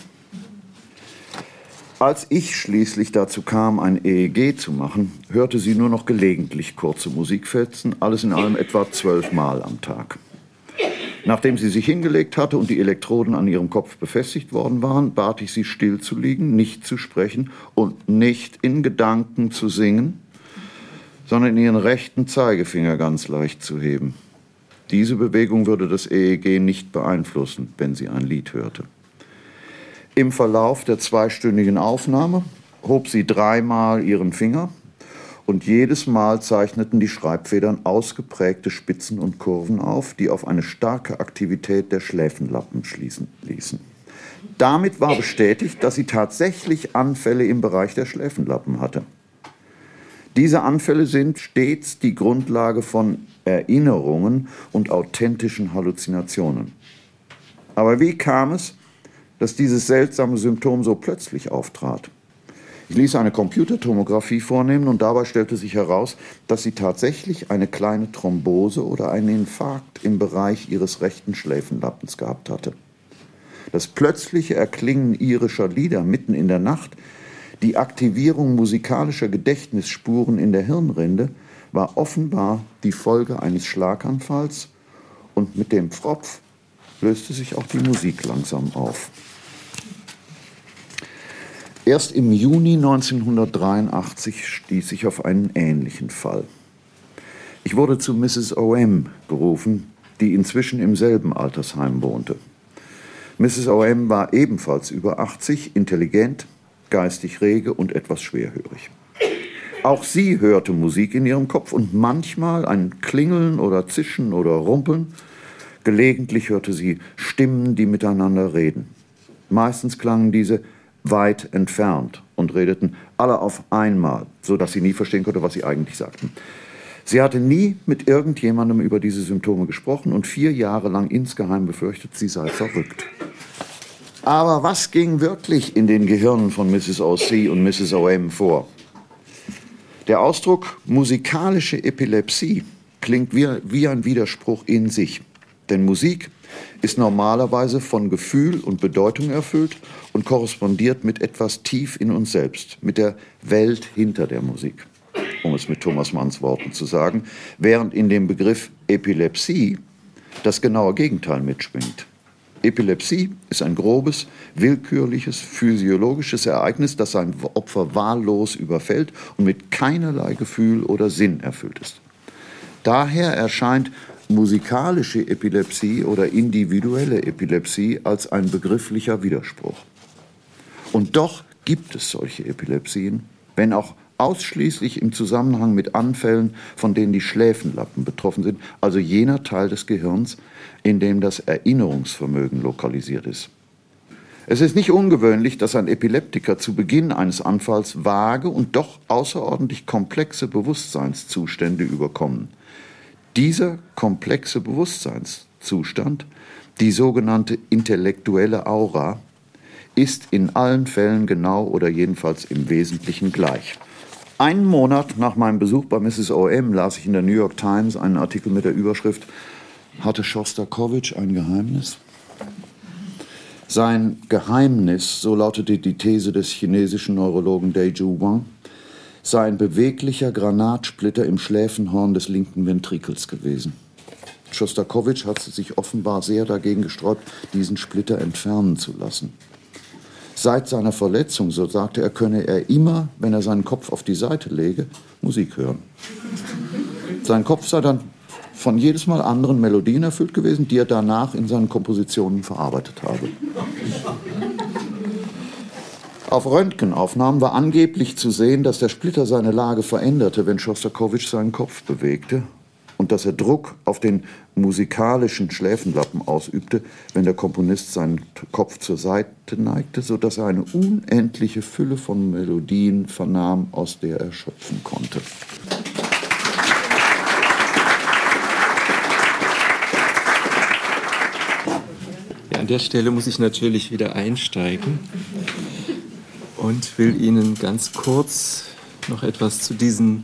Als ich schließlich dazu kam, ein EEG zu machen, hörte sie nur noch gelegentlich kurze Musikfetzen, alles in allem etwa zwölfmal am Tag. Nachdem sie sich hingelegt hatte und die Elektroden an ihrem Kopf befestigt worden waren, bat ich sie still zu liegen, nicht zu sprechen und nicht in Gedanken zu singen, sondern ihren rechten Zeigefinger ganz leicht zu heben. Diese Bewegung würde das EEG nicht beeinflussen, wenn sie ein Lied hörte. Im Verlauf der zweistündigen Aufnahme hob sie dreimal ihren Finger und jedes Mal zeichneten die Schreibfedern ausgeprägte Spitzen und Kurven auf, die auf eine starke Aktivität der Schläfenlappen schließen ließen. Damit war bestätigt, dass sie tatsächlich Anfälle im Bereich der Schläfenlappen hatte. Diese Anfälle sind stets die Grundlage von Erinnerungen und authentischen Halluzinationen. Aber wie kam es, dass dieses seltsame Symptom so plötzlich auftrat? Ich ließ eine Computertomographie vornehmen und dabei stellte sich heraus, dass sie tatsächlich eine kleine Thrombose oder einen Infarkt im Bereich ihres rechten Schläfenlappens gehabt hatte. Das plötzliche Erklingen irischer Lieder mitten in der Nacht die Aktivierung musikalischer Gedächtnisspuren in der Hirnrinde war offenbar die Folge eines Schlaganfalls und mit dem Pfropf löste sich auch die Musik langsam auf. Erst im Juni 1983 stieß ich auf einen ähnlichen Fall. Ich wurde zu Mrs. O.M. gerufen, die inzwischen im selben Altersheim wohnte. Mrs. O.M. war ebenfalls über 80, intelligent, geistig rege und etwas schwerhörig. Auch sie hörte Musik in ihrem Kopf und manchmal ein Klingeln oder Zischen oder Rumpeln. Gelegentlich hörte sie Stimmen, die miteinander reden. Meistens klangen diese weit entfernt und redeten alle auf einmal, so dass sie nie verstehen konnte, was sie eigentlich sagten. Sie hatte nie mit irgendjemandem über diese Symptome gesprochen und vier Jahre lang insgeheim befürchtet, sie sei verrückt. Aber was ging wirklich in den Gehirnen von Mrs. O.C. und Mrs. O.M. vor? Der Ausdruck musikalische Epilepsie klingt wie, wie ein Widerspruch in sich. Denn Musik ist normalerweise von Gefühl und Bedeutung erfüllt und korrespondiert mit etwas tief in uns selbst, mit der Welt hinter der Musik, um es mit Thomas Manns Worten zu sagen, während in dem Begriff Epilepsie das genaue Gegenteil mitschwingt. Epilepsie ist ein grobes, willkürliches, physiologisches Ereignis, das sein Opfer wahllos überfällt und mit keinerlei Gefühl oder Sinn erfüllt ist. Daher erscheint musikalische Epilepsie oder individuelle Epilepsie als ein begrifflicher Widerspruch. Und doch gibt es solche Epilepsien, wenn auch ausschließlich im Zusammenhang mit Anfällen, von denen die Schläfenlappen betroffen sind, also jener Teil des Gehirns, in dem das Erinnerungsvermögen lokalisiert ist. Es ist nicht ungewöhnlich, dass ein Epileptiker zu Beginn eines Anfalls vage und doch außerordentlich komplexe Bewusstseinszustände überkommen. Dieser komplexe Bewusstseinszustand, die sogenannte intellektuelle Aura, ist in allen Fällen genau oder jedenfalls im Wesentlichen gleich. Einen Monat nach meinem Besuch bei Mrs. O.M. las ich in der New York Times einen Artikel mit der Überschrift Hatte Schostakowitsch ein Geheimnis? Sein Geheimnis, so lautete die These des chinesischen Neurologen Daiju Wang, sei ein beweglicher Granatsplitter im Schläfenhorn des linken Ventrikels gewesen. Schostakowitsch hatte sich offenbar sehr dagegen gesträubt, diesen Splitter entfernen zu lassen. Seit seiner Verletzung, so sagte er, könne er immer, wenn er seinen Kopf auf die Seite lege, Musik hören. Sein Kopf sei dann von jedes Mal anderen Melodien erfüllt gewesen, die er danach in seinen Kompositionen verarbeitet habe. Auf Röntgenaufnahmen war angeblich zu sehen, dass der Splitter seine Lage veränderte, wenn Schostakowitsch seinen Kopf bewegte und dass er Druck auf den musikalischen Schläfenlappen ausübte, wenn der Komponist seinen Kopf zur Seite neigte, sodass er eine unendliche Fülle von Melodien vernahm, aus der er schöpfen konnte. An der Stelle muss ich natürlich wieder einsteigen und will Ihnen ganz kurz noch etwas zu diesen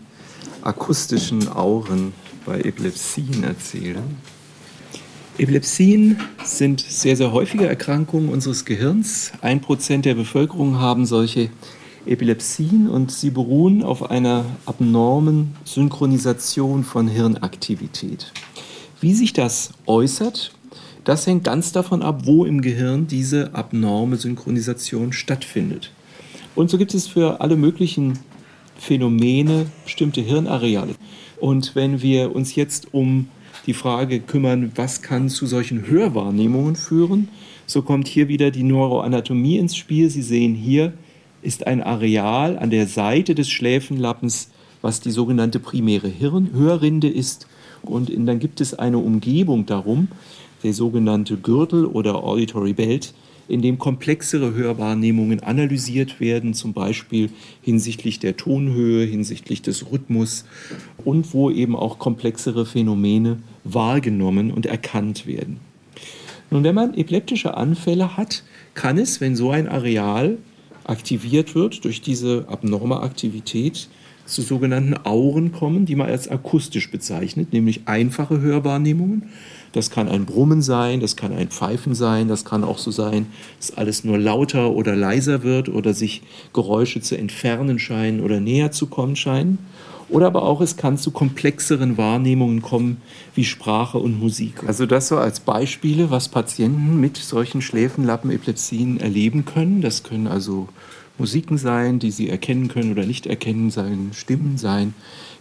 akustischen Auren bei Epilepsien erzählen. Epilepsien sind sehr, sehr häufige Erkrankungen unseres Gehirns. Ein Prozent der Bevölkerung haben solche Epilepsien und sie beruhen auf einer abnormen Synchronisation von Hirnaktivität. Wie sich das äußert, Das hängt ganz davon ab, wo im Gehirn diese abnorme Synchronisation stattfindet. Und so gibt es für alle möglichen Phänomene bestimmte Hirnareale. Und wenn wir uns jetzt um die Frage kümmern, was kann zu solchen Hörwahrnehmungen führen, so kommt hier wieder die Neuroanatomie ins Spiel. Sie sehen hier ist ein Areal an der Seite des Schläfenlappens, was die sogenannte primäre Hirn Hörrinde ist. Und dann gibt es eine Umgebung darum, der sogenannte Gürtel oder Auditory Belt, in dem komplexere Hörwahrnehmungen analysiert werden, zum Beispiel hinsichtlich der Tonhöhe, hinsichtlich des Rhythmus und wo eben auch komplexere Phänomene wahrgenommen und erkannt werden. Nun, wenn man epileptische Anfälle hat, kann es, wenn so ein Areal aktiviert wird durch diese abnorme Aktivität, zu sogenannten Auren kommen, die man als akustisch bezeichnet, nämlich einfache Hörwahrnehmungen. Das kann ein Brummen sein, das kann ein Pfeifen sein, das kann auch so sein, dass alles nur lauter oder leiser wird oder sich Geräusche zu entfernen scheinen oder näher zu kommen scheinen. Oder aber auch es kann zu komplexeren Wahrnehmungen kommen, wie Sprache und Musik. Also das so als Beispiele, was Patienten mit solchen Schläfenlappenepilepsien erleben können. Das können also Musiken sein, die sie erkennen können oder nicht erkennen, sein Stimmen sein,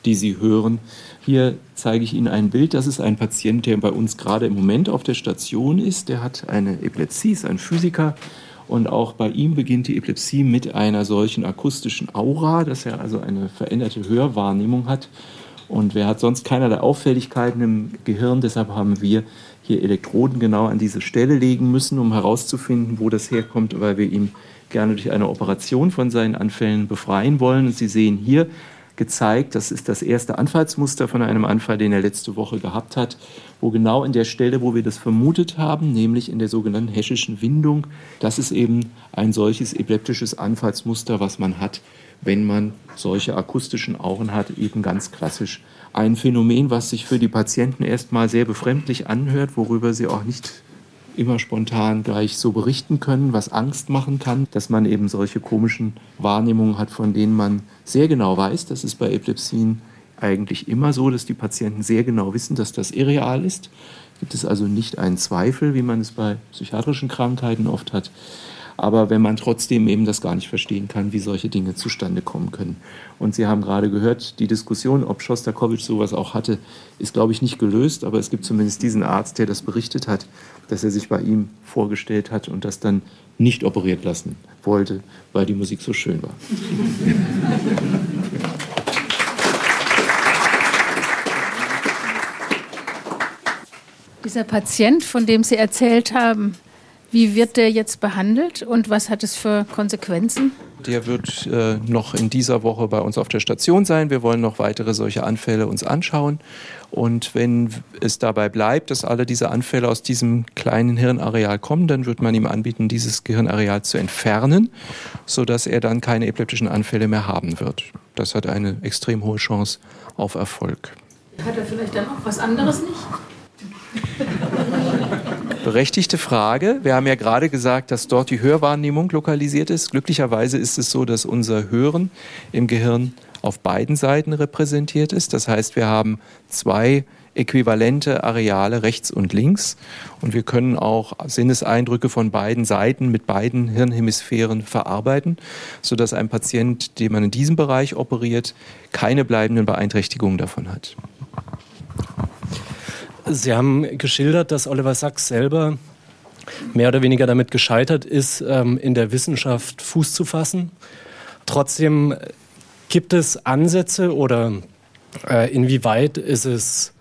die sie hören. Hier zeige ich Ihnen ein Bild. Das ist ein Patient, der bei uns gerade im Moment auf der Station ist. Der hat eine Epilepsie, ist ein Physiker. Und auch bei ihm beginnt die Epilepsie mit einer solchen akustischen Aura, dass er also eine veränderte Hörwahrnehmung hat. Und wer hat sonst keinerlei Auffälligkeiten im Gehirn? Deshalb haben wir hier Elektroden genau an diese Stelle legen müssen, um herauszufinden, wo das herkommt, weil wir ihn gerne durch eine Operation von seinen Anfällen befreien wollen. Und Sie sehen hier gezeigt, das ist das erste Anfallsmuster von einem Anfall, den er letzte Woche gehabt hat, wo genau in der Stelle, wo wir das vermutet haben, nämlich in der sogenannten Heschischen Windung, das ist eben ein solches epileptisches Anfallsmuster, was man hat, wenn man solche akustischen Auren hat, eben ganz klassisch ein Phänomen, was sich für die Patienten erstmal sehr befremdlich anhört, worüber sie auch nicht immer spontan gleich so berichten können, was Angst machen kann, dass man eben solche komischen Wahrnehmungen hat, von denen man sehr genau weiß, das ist bei Epilepsien eigentlich immer so, dass die Patienten sehr genau wissen, dass das irreal ist. Gibt es also nicht einen Zweifel, wie man es bei psychiatrischen Krankheiten oft hat aber wenn man trotzdem eben das gar nicht verstehen kann, wie solche Dinge zustande kommen können. Und Sie haben gerade gehört, die Diskussion, ob Schostakowitsch sowas auch hatte, ist, glaube ich, nicht gelöst, aber es gibt zumindest diesen Arzt, der das berichtet hat, dass er sich bei ihm vorgestellt hat und das dann nicht operiert lassen wollte, weil die Musik so schön war. Dieser Patient, von dem Sie erzählt haben, wie wird der jetzt behandelt und was hat es für Konsequenzen? Der wird äh, noch in dieser Woche bei uns auf der Station sein. Wir wollen noch weitere solche Anfälle uns anschauen. Und wenn es dabei bleibt, dass alle diese Anfälle aus diesem kleinen Hirnareal kommen, dann wird man ihm anbieten, dieses Gehirnareal zu entfernen, sodass er dann keine epileptischen Anfälle mehr haben wird. Das hat eine extrem hohe Chance auf Erfolg. Hat er vielleicht dann auch was anderes nicht? Berechtigte Frage. Wir haben ja gerade gesagt, dass dort die Hörwahrnehmung lokalisiert ist. Glücklicherweise ist es so, dass unser Hören im Gehirn auf beiden Seiten repräsentiert ist. Das heißt, wir haben zwei äquivalente Areale rechts und links und wir können auch Sinneseindrücke von beiden Seiten mit beiden Hirnhemisphären verarbeiten, sodass ein Patient, den man in diesem Bereich operiert, keine bleibenden Beeinträchtigungen davon hat. Sie haben geschildert, dass Oliver Sacks selber mehr oder weniger damit gescheitert ist, ähm, in der Wissenschaft Fuß zu fassen. Trotzdem gibt es Ansätze oder äh, inwieweit ist es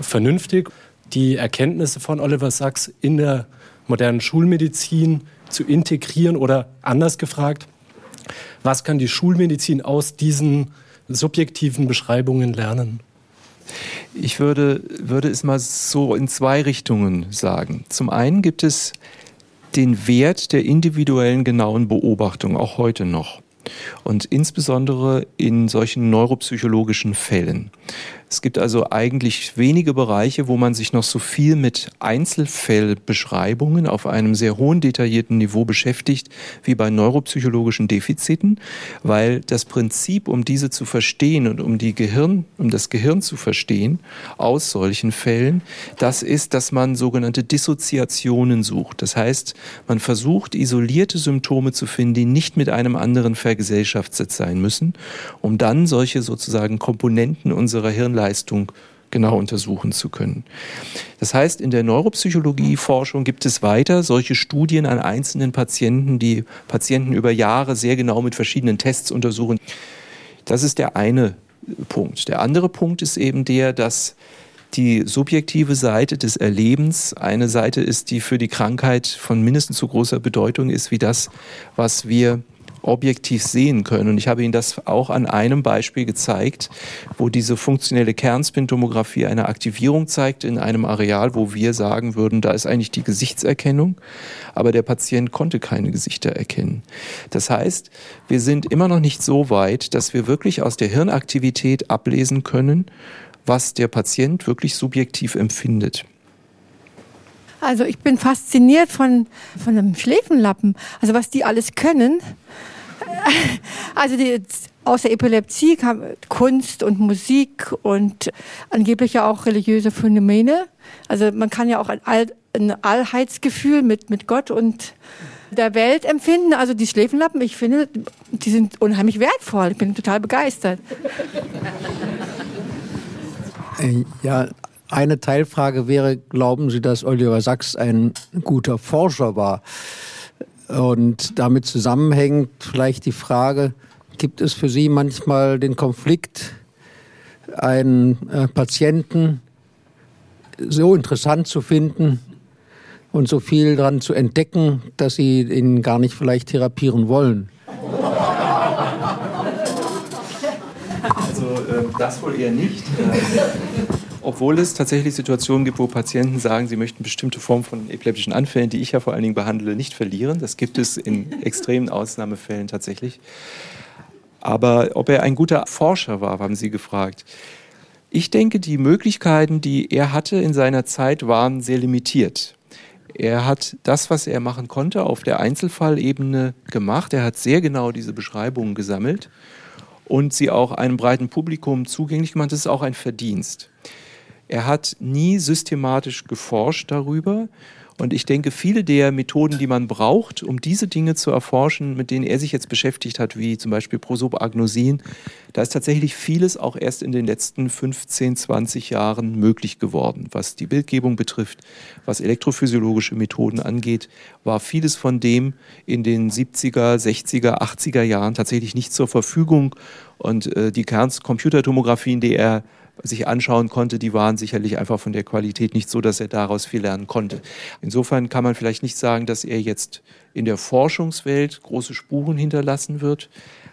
vernünftig, die Erkenntnisse von Oliver Sacks in der modernen Schulmedizin zu integrieren oder anders gefragt, was kann die Schulmedizin aus diesen subjektiven Beschreibungen lernen? Ich würde, würde es mal so in zwei Richtungen sagen. Zum einen gibt es den Wert der individuellen genauen Beobachtung, auch heute noch. Und insbesondere in solchen neuropsychologischen Fällen. Es gibt also eigentlich wenige Bereiche, wo man sich noch so viel mit Einzelfellbeschreibungen auf einem sehr hohen detaillierten Niveau beschäftigt wie bei neuropsychologischen Defiziten, weil das Prinzip, um diese zu verstehen und um die Gehirn, um das Gehirn zu verstehen aus solchen Fällen, das ist, dass man sogenannte Dissoziationen sucht. Das heißt, man versucht isolierte Symptome zu finden, die nicht mit einem anderen vergesellschaftet sein müssen, um dann solche sozusagen Komponenten unserer Hirn Leistung genau untersuchen zu können. Das heißt, in der Neuropsychologie-Forschung gibt es weiter solche Studien an einzelnen Patienten, die Patienten über Jahre sehr genau mit verschiedenen Tests untersuchen. Das ist der eine Punkt. Der andere Punkt ist eben der, dass die subjektive Seite des Erlebens eine Seite ist, die für die Krankheit von mindestens so großer Bedeutung ist wie das, was wir objektiv sehen können. Und ich habe Ihnen das auch an einem Beispiel gezeigt, wo diese funktionelle Kernspintomographie eine Aktivierung zeigt in einem Areal, wo wir sagen würden, da ist eigentlich die Gesichtserkennung, aber der Patient konnte keine Gesichter erkennen. Das heißt, wir sind immer noch nicht so weit, dass wir wirklich aus der Hirnaktivität ablesen können, was der Patient wirklich subjektiv empfindet. Also ich bin fasziniert von, von einem Schläfenlappen. Also was die alles können. Also die, außer Epilepsie kam Kunst und Musik und angeblich ja auch religiöse Phänomene. Also man kann ja auch ein, All, ein Allheitsgefühl mit, mit Gott und der Welt empfinden. Also die Schläfenlappen, ich finde, die sind unheimlich wertvoll. Ich bin total begeistert. Äh, ja, eine Teilfrage wäre, glauben Sie, dass Oliver Sachs ein guter Forscher war? Und damit zusammenhängt vielleicht die Frage, gibt es für Sie manchmal den Konflikt, einen äh, Patienten so interessant zu finden und so viel daran zu entdecken, dass Sie ihn gar nicht vielleicht therapieren wollen? Also äh, das wohl eher nicht. Obwohl es tatsächlich Situationen gibt, wo Patienten sagen, sie möchten bestimmte Formen von epileptischen Anfällen, die ich ja vor allen Dingen behandle, nicht verlieren. Das gibt es in extremen Ausnahmefällen tatsächlich. Aber ob er ein guter Forscher war, haben Sie gefragt. Ich denke, die Möglichkeiten, die er hatte in seiner Zeit, waren sehr limitiert. Er hat das, was er machen konnte, auf der Einzelfallebene gemacht. Er hat sehr genau diese Beschreibungen gesammelt und sie auch einem breiten Publikum zugänglich gemacht. Das ist auch ein Verdienst. Er hat nie systematisch geforscht darüber. Und ich denke, viele der Methoden, die man braucht, um diese Dinge zu erforschen, mit denen er sich jetzt beschäftigt hat, wie zum Beispiel Prosopagnosin, da ist tatsächlich vieles auch erst in den letzten 15, 20 Jahren möglich geworden. Was die Bildgebung betrifft, was elektrophysiologische Methoden angeht, war vieles von dem in den 70er, 60er, 80er Jahren tatsächlich nicht zur Verfügung. Und äh, die Kerncomputertomographien, die er sich anschauen konnte, die waren sicherlich einfach von der Qualität nicht so, dass er daraus viel lernen konnte. Insofern kann man vielleicht nicht sagen, dass er jetzt in der Forschungswelt große Spuren hinterlassen wird.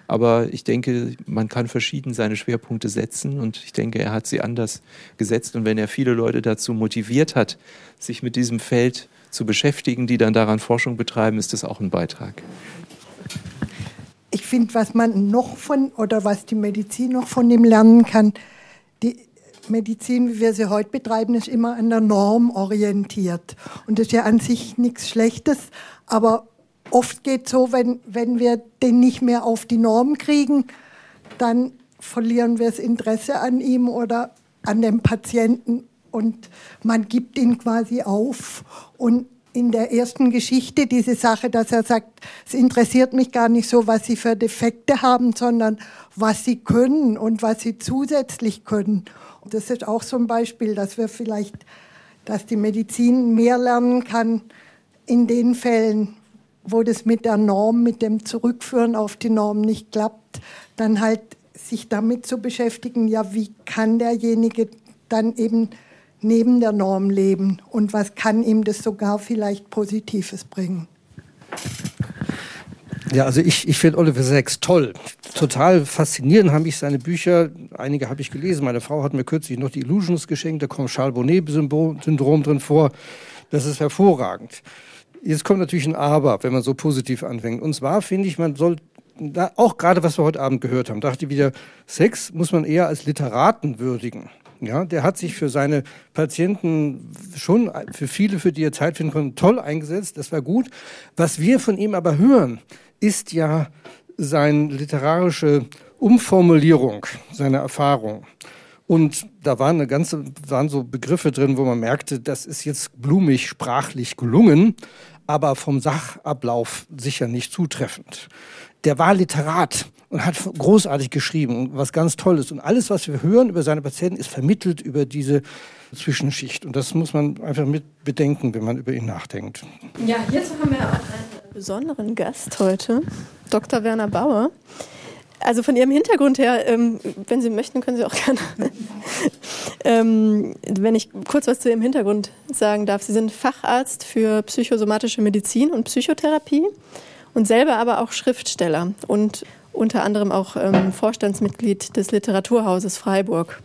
Aber ich denke, man kann verschieden seine Schwerpunkte setzen und ich denke, er hat sie anders gesetzt. Und wenn er viele Leute dazu motiviert hat, sich mit diesem Feld zu beschäftigen, die dann daran Forschung betreiben, ist das auch ein Beitrag. Ich finde, was man noch von oder was die Medizin noch von ihm lernen kann, die Medizin, wie wir sie heute betreiben, ist immer an der Norm orientiert. Und das ist ja an sich nichts Schlechtes, aber oft geht es so, wenn, wenn wir den nicht mehr auf die Norm kriegen, dann verlieren wir das Interesse an ihm oder an dem Patienten und man gibt ihn quasi auf. Und in der ersten Geschichte diese Sache, dass er sagt, es interessiert mich gar nicht so, was sie für Defekte haben, sondern was sie können und was sie zusätzlich können. Und das ist auch so ein Beispiel, dass wir vielleicht, dass die Medizin mehr lernen kann in den Fällen, wo das mit der Norm, mit dem Zurückführen auf die Norm nicht klappt, dann halt sich damit zu beschäftigen, ja, wie kann derjenige dann eben neben der Norm leben und was kann ihm das sogar vielleicht Positives bringen? Ja, also ich, ich finde Oliver Sacks toll. Total faszinierend haben mich seine Bücher. Einige habe ich gelesen. Meine Frau hat mir kürzlich noch die Illusions geschenkt. Da kommt Charles Bonnet-Syndrom drin vor. Das ist hervorragend. Jetzt kommt natürlich ein Aber, wenn man so positiv anfängt. Und zwar finde ich, man soll, da, auch gerade was wir heute Abend gehört haben, dachte ich wieder, Sex muss man eher als Literaten würdigen Ja, der hat sich für seine Patienten schon, für viele, für die er Zeit finden konnte, toll eingesetzt. Das war gut. Was wir von ihm aber hören, ist ja seine literarische Umformulierung seiner Erfahrung. Und da waren eine ganze, waren so Begriffe drin, wo man merkte, das ist jetzt blumig sprachlich gelungen, aber vom Sachablauf sicher nicht zutreffend. Der war Literat und hat großartig geschrieben, was ganz Tolles. Und alles, was wir hören über seine Patienten, ist vermittelt über diese Zwischenschicht. Und das muss man einfach mit bedenken, wenn man über ihn nachdenkt. Ja, hierzu haben wir auch einen besonderen Gast heute, Dr. Werner Bauer. Also von Ihrem Hintergrund her, ähm, wenn Sie möchten, können Sie auch gerne. ähm, wenn ich kurz was zu Ihrem Hintergrund sagen darf. Sie sind Facharzt für psychosomatische Medizin und Psychotherapie und selber aber auch Schriftsteller und unter anderem auch ähm, Vorstandsmitglied des Literaturhauses Freiburg.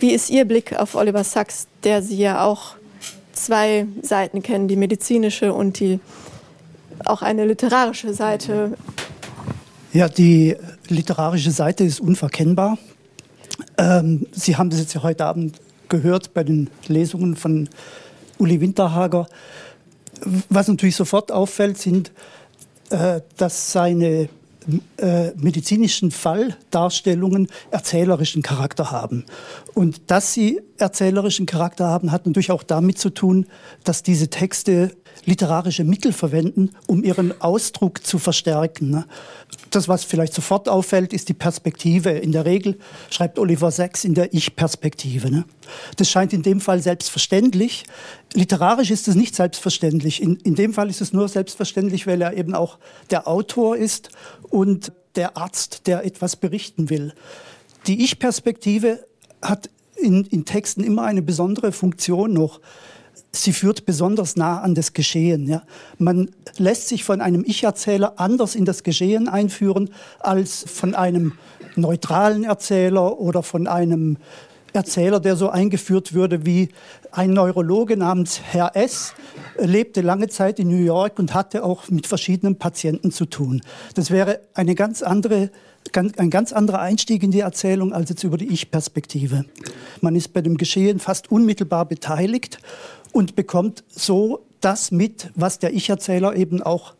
Wie ist Ihr Blick auf Oliver Sacks, der Sie ja auch zwei Seiten kennen, die medizinische und die auch eine literarische Seite ja, die literarische Seite ist unverkennbar. Ähm, Sie haben das jetzt ja heute Abend gehört bei den Lesungen von Uli Winterhager. Was natürlich sofort auffällt, sind, äh, dass seine äh, medizinischen Falldarstellungen erzählerischen Charakter haben. Und dass sie erzählerischen Charakter haben, hat natürlich auch damit zu tun, dass diese Texte literarische Mittel verwenden, um ihren Ausdruck zu verstärken. Ne? Das, was vielleicht sofort auffällt, ist die Perspektive. In der Regel schreibt Oliver Sacks in der Ich-Perspektive. Ne? Das scheint in dem Fall selbstverständlich. Literarisch ist es nicht selbstverständlich. In, in dem Fall ist es nur selbstverständlich, weil er eben auch der Autor ist und der Arzt, der etwas berichten will. Die Ich-Perspektive hat in, in Texten immer eine besondere Funktion noch sie führt besonders nah an das Geschehen. Ja. Man lässt sich von einem Ich-Erzähler anders in das Geschehen einführen als von einem neutralen Erzähler oder von einem Erzähler, der so eingeführt würde wie ein Neurologe namens Herr S. lebte lange Zeit in New York und hatte auch mit verschiedenen Patienten zu tun. Das wäre eine ganz andere ein ganz anderer Einstieg in die Erzählung als jetzt über die Ich-Perspektive. Man ist bei dem Geschehen fast unmittelbar beteiligt und bekommt so das mit, was der Ich-Erzähler eben auch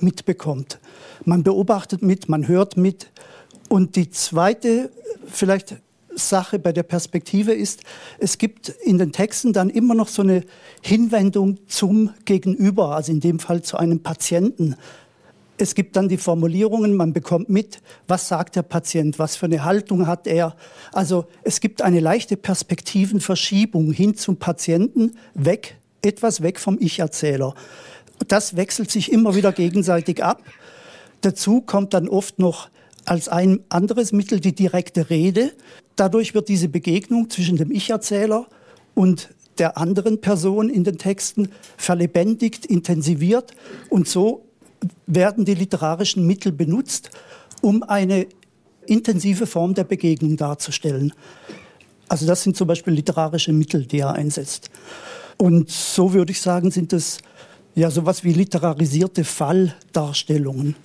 mitbekommt. Man beobachtet mit, man hört mit. Und die zweite vielleicht Sache bei der Perspektive ist, es gibt in den Texten dann immer noch so eine Hinwendung zum Gegenüber, also in dem Fall zu einem Patienten. Es gibt dann die Formulierungen, man bekommt mit, was sagt der Patient, was für eine Haltung hat er. Also es gibt eine leichte Perspektivenverschiebung hin zum Patienten, weg, etwas weg vom Ich-Erzähler. Das wechselt sich immer wieder gegenseitig ab. Dazu kommt dann oft noch als ein anderes Mittel die direkte Rede. Dadurch wird diese Begegnung zwischen dem Ich-Erzähler und der anderen Person in den Texten verlebendigt, intensiviert und so werden die literarischen Mittel benutzt, um eine intensive Form der Begegnung darzustellen. Also das sind zum Beispiel literarische Mittel, die er einsetzt. Und so würde ich sagen, sind es ja sowas wie literarisierte Falldarstellungen.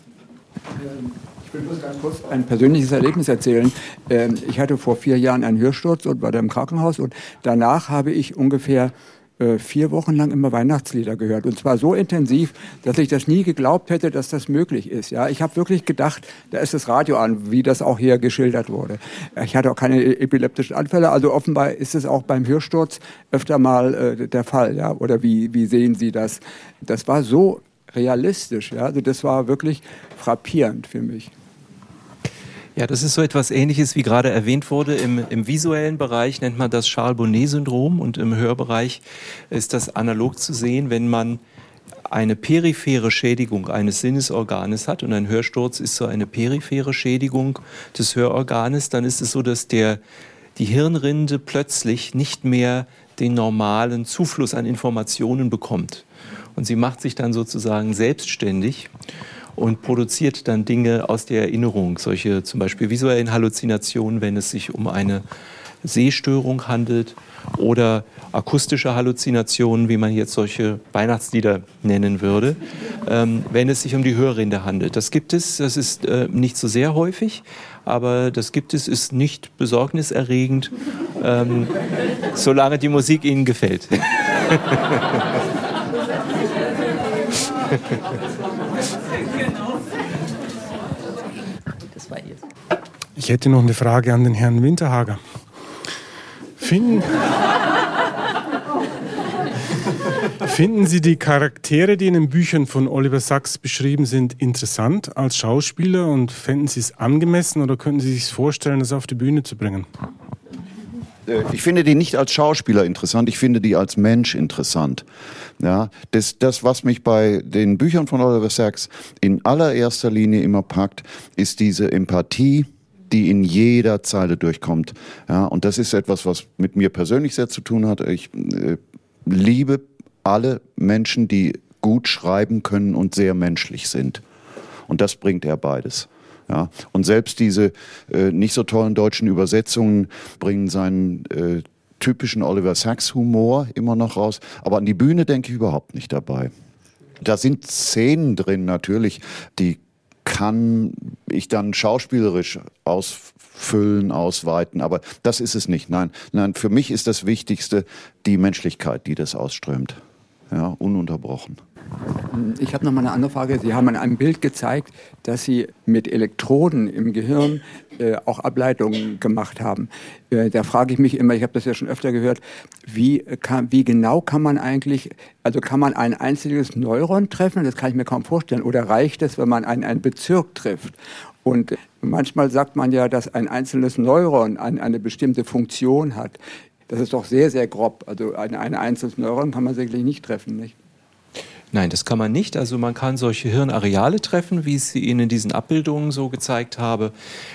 Ich will bloß ganz kurz ein persönliches Erlebnis erzählen. Ähm, ich hatte vor vier Jahren einen Hörsturz und war da im Krankenhaus und danach habe ich ungefähr äh, vier Wochen lang immer Weihnachtslieder gehört. Und zwar so intensiv, dass ich das nie geglaubt hätte, dass das möglich ist. Ja, ich habe wirklich gedacht, da ist das Radio an, wie das auch hier geschildert wurde. Ich hatte auch keine e-, epileptischen Anfälle, also offenbar ist es auch beim Hörsturz öfter mal äh, der Fall. Ja, oder wie, wie sehen Sie das? Das war so realistisch. Ja, also das war wirklich frappierend für mich. Ja, das ist so etwas Ähnliches, wie gerade erwähnt wurde. Im, im visuellen Bereich nennt man das Charles-Bonnet-Syndrom und im Hörbereich ist das analog zu sehen, wenn man eine periphere Schädigung eines Sinnesorganes hat und ein Hörsturz ist so eine periphere Schädigung des Hörorganes, dann ist es so, dass der, die Hirnrinde plötzlich nicht mehr den normalen Zufluss an Informationen bekommt. Und sie macht sich dann sozusagen selbstständig und produziert dann Dinge aus der Erinnerung, solche zum Beispiel visuellen Halluzinationen, wenn es sich um eine Sehstörung handelt oder akustische Halluzinationen, wie man jetzt solche Weihnachtslieder nennen würde, ähm, wenn es sich um die Hörrinde handelt. Das gibt es, das ist äh, nicht so sehr häufig, aber das gibt es, ist nicht besorgniserregend ähm, solange die Musik Ihnen gefällt. Ich hätte noch eine Frage an den Herrn Winterhager. Finden, finden Sie die Charaktere, die in den Büchern von Oliver Sacks beschrieben sind, interessant als Schauspieler und fänden Sie es angemessen oder könnten Sie sich vorstellen, das auf die Bühne zu bringen? Äh, ich finde die nicht als Schauspieler interessant, ich finde die als Mensch interessant. Ja, das, das, was mich bei den Büchern von Oliver Sacks in allererster Linie immer packt, ist diese Empathie, die in jeder Zeile durchkommt. Ja, und das ist etwas, was mit mir persönlich sehr zu tun hat. Ich äh, liebe alle Menschen, die gut schreiben können und sehr menschlich sind. Und das bringt er beides. Ja, und selbst diese äh, nicht so tollen deutschen Übersetzungen bringen seinen äh, typischen Oliver Sacks Humor immer noch raus. Aber an die Bühne denke ich überhaupt nicht dabei. Da sind Szenen drin natürlich, die kann ich dann schauspielerisch ausfüllen, ausweiten, aber das ist es nicht. Nein, nein, für mich ist das Wichtigste die Menschlichkeit, die das ausströmt. Ja, ununterbrochen. Ich habe noch mal eine andere Frage. Sie haben an einem Bild gezeigt, dass Sie mit Elektroden im Gehirn äh, auch Ableitungen gemacht haben. Äh, da frage ich mich immer, ich habe das ja schon öfter gehört, wie, kann, wie genau kann man eigentlich, also kann man ein einziges Neuron treffen? Das kann ich mir kaum vorstellen. Oder reicht es, wenn man einen, einen Bezirk trifft? Und manchmal sagt man ja, dass ein einzelnes Neuron eine, eine bestimmte Funktion hat. Das ist doch sehr, sehr grob. Also ein, ein einzelnes Neuron kann man sicherlich nicht treffen, nicht? Nein, das kann man nicht. Also man kann solche Hirnareale treffen, wie ich sie Ihnen in diesen Abbildungen so gezeigt habe.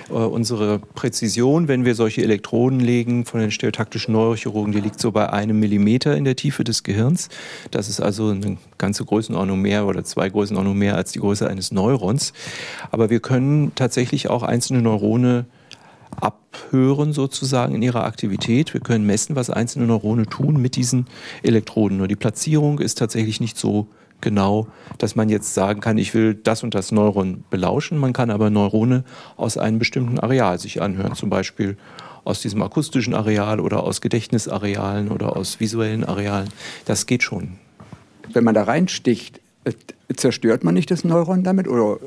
Äh, unsere Präzision, wenn wir solche Elektroden legen von den stereotaktischen Neurochirurgen, die liegt so bei einem Millimeter in der Tiefe des Gehirns. Das ist also eine ganze Größenordnung mehr oder zwei Größenordnungen mehr als die Größe eines Neurons. Aber wir können tatsächlich auch einzelne Neurone abhören sozusagen in ihrer Aktivität. Wir können messen, was einzelne Neurone tun mit diesen Elektroden. Nur die Platzierung ist tatsächlich nicht so genau, dass man jetzt sagen kann, ich will das und das Neuron belauschen. Man kann aber Neurone aus einem bestimmten Areal sich anhören, zum Beispiel aus diesem akustischen Areal oder aus Gedächtnisarealen oder aus visuellen Arealen. Das geht schon. Wenn man da reinsticht, äh, zerstört man nicht das Neuron damit oder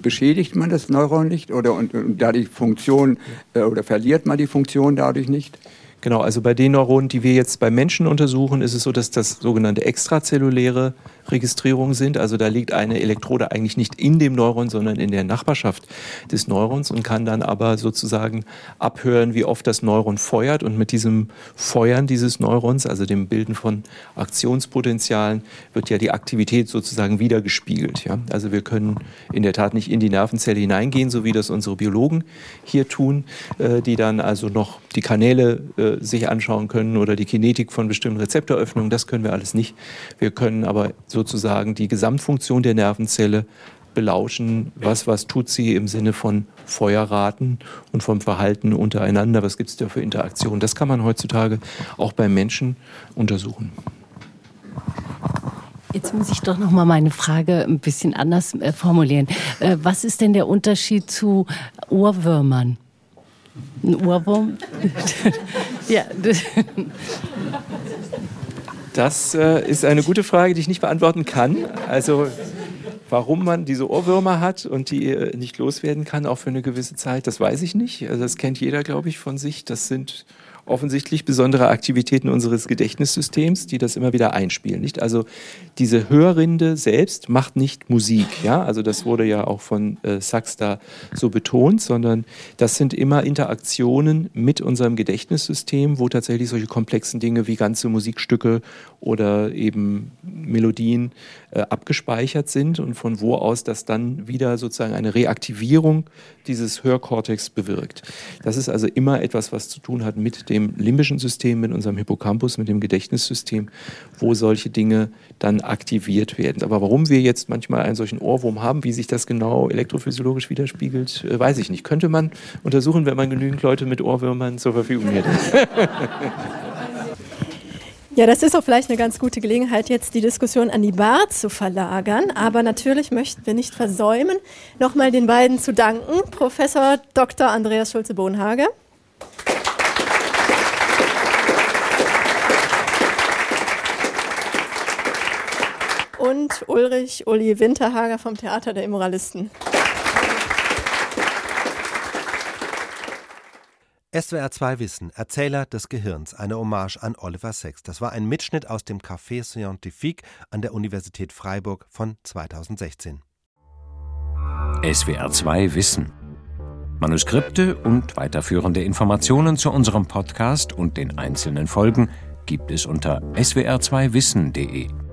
beschädigt man das Neuron nicht oder und, und da die Funktion äh, oder verliert man die Funktion dadurch nicht? Genau, also bei den Neuronen, die wir jetzt bei Menschen untersuchen, ist es so, dass das sogenannte extrazelluläre Registrierungen sind. Also da liegt eine Elektrode eigentlich nicht in dem Neuron, sondern in der Nachbarschaft des Neurons und kann dann aber sozusagen abhören, wie oft das Neuron feuert. Und mit diesem Feuern dieses Neurons, also dem Bilden von Aktionspotenzialen, wird ja die Aktivität sozusagen wiedergespiegelt. Ja? Also wir können in der Tat nicht in die Nervenzelle hineingehen, so wie das unsere Biologen hier tun, äh, die dann also noch die Kanäle äh, sich anschauen können oder die Kinetik von bestimmten Rezeptoröffnungen. Das können wir alles nicht. Wir können aber sozusagen die Gesamtfunktion der Nervenzelle belauschen, was, was tut sie im Sinne von Feuerraten und vom Verhalten untereinander, was gibt es da für Interaktionen. Das kann man heutzutage auch beim Menschen untersuchen. Jetzt muss ich doch noch mal meine Frage ein bisschen anders äh, formulieren. Äh, was ist denn der Unterschied zu Ohrwürmern? Ein Ohrwurm? ja. Das äh, ist eine gute Frage, die ich nicht beantworten kann. Also warum man diese Ohrwürmer hat und die äh, nicht loswerden kann, auch für eine gewisse Zeit, das weiß ich nicht. Also das kennt jeder, glaube ich, von sich. Das sind offensichtlich besondere Aktivitäten unseres Gedächtnissystems, die das immer wieder einspielen. Nicht? Also diese Hörrinde selbst macht nicht Musik, ja, also das wurde ja auch von äh, Sachs da so betont, sondern das sind immer Interaktionen mit unserem Gedächtnissystem, wo tatsächlich solche komplexen Dinge wie ganze Musikstücke oder eben Melodien äh, abgespeichert sind und von wo aus das dann wieder sozusagen eine Reaktivierung dieses Hörkortex bewirkt. Das ist also immer etwas, was zu tun hat mit dem limbischen System, mit unserem Hippocampus, mit dem Gedächtnissystem, wo solche Dinge dann aktiviert werden. Aber warum wir jetzt manchmal einen solchen Ohrwurm haben, wie sich das genau elektrophysiologisch widerspiegelt, äh, weiß ich nicht. Könnte man untersuchen, wenn man genügend Leute mit Ohrwürmern zur Verfügung hätte. Ja, das ist auch vielleicht eine ganz gute Gelegenheit, jetzt die Diskussion an die Bar zu verlagern. Aber natürlich möchten wir nicht versäumen, nochmal den beiden zu danken. Professor Dr. Andreas Schulze-Bohnhage. Und Ulrich Uli Winterhager vom Theater der Immoralisten. SWR 2 Wissen, Erzähler des Gehirns, eine Hommage an Oliver Sacks. Das war ein Mitschnitt aus dem Café Scientifique an der Universität Freiburg von 2016. SWR 2 Wissen. Manuskripte und weiterführende Informationen zu unserem Podcast und den einzelnen Folgen gibt es unter swr2wissen.de.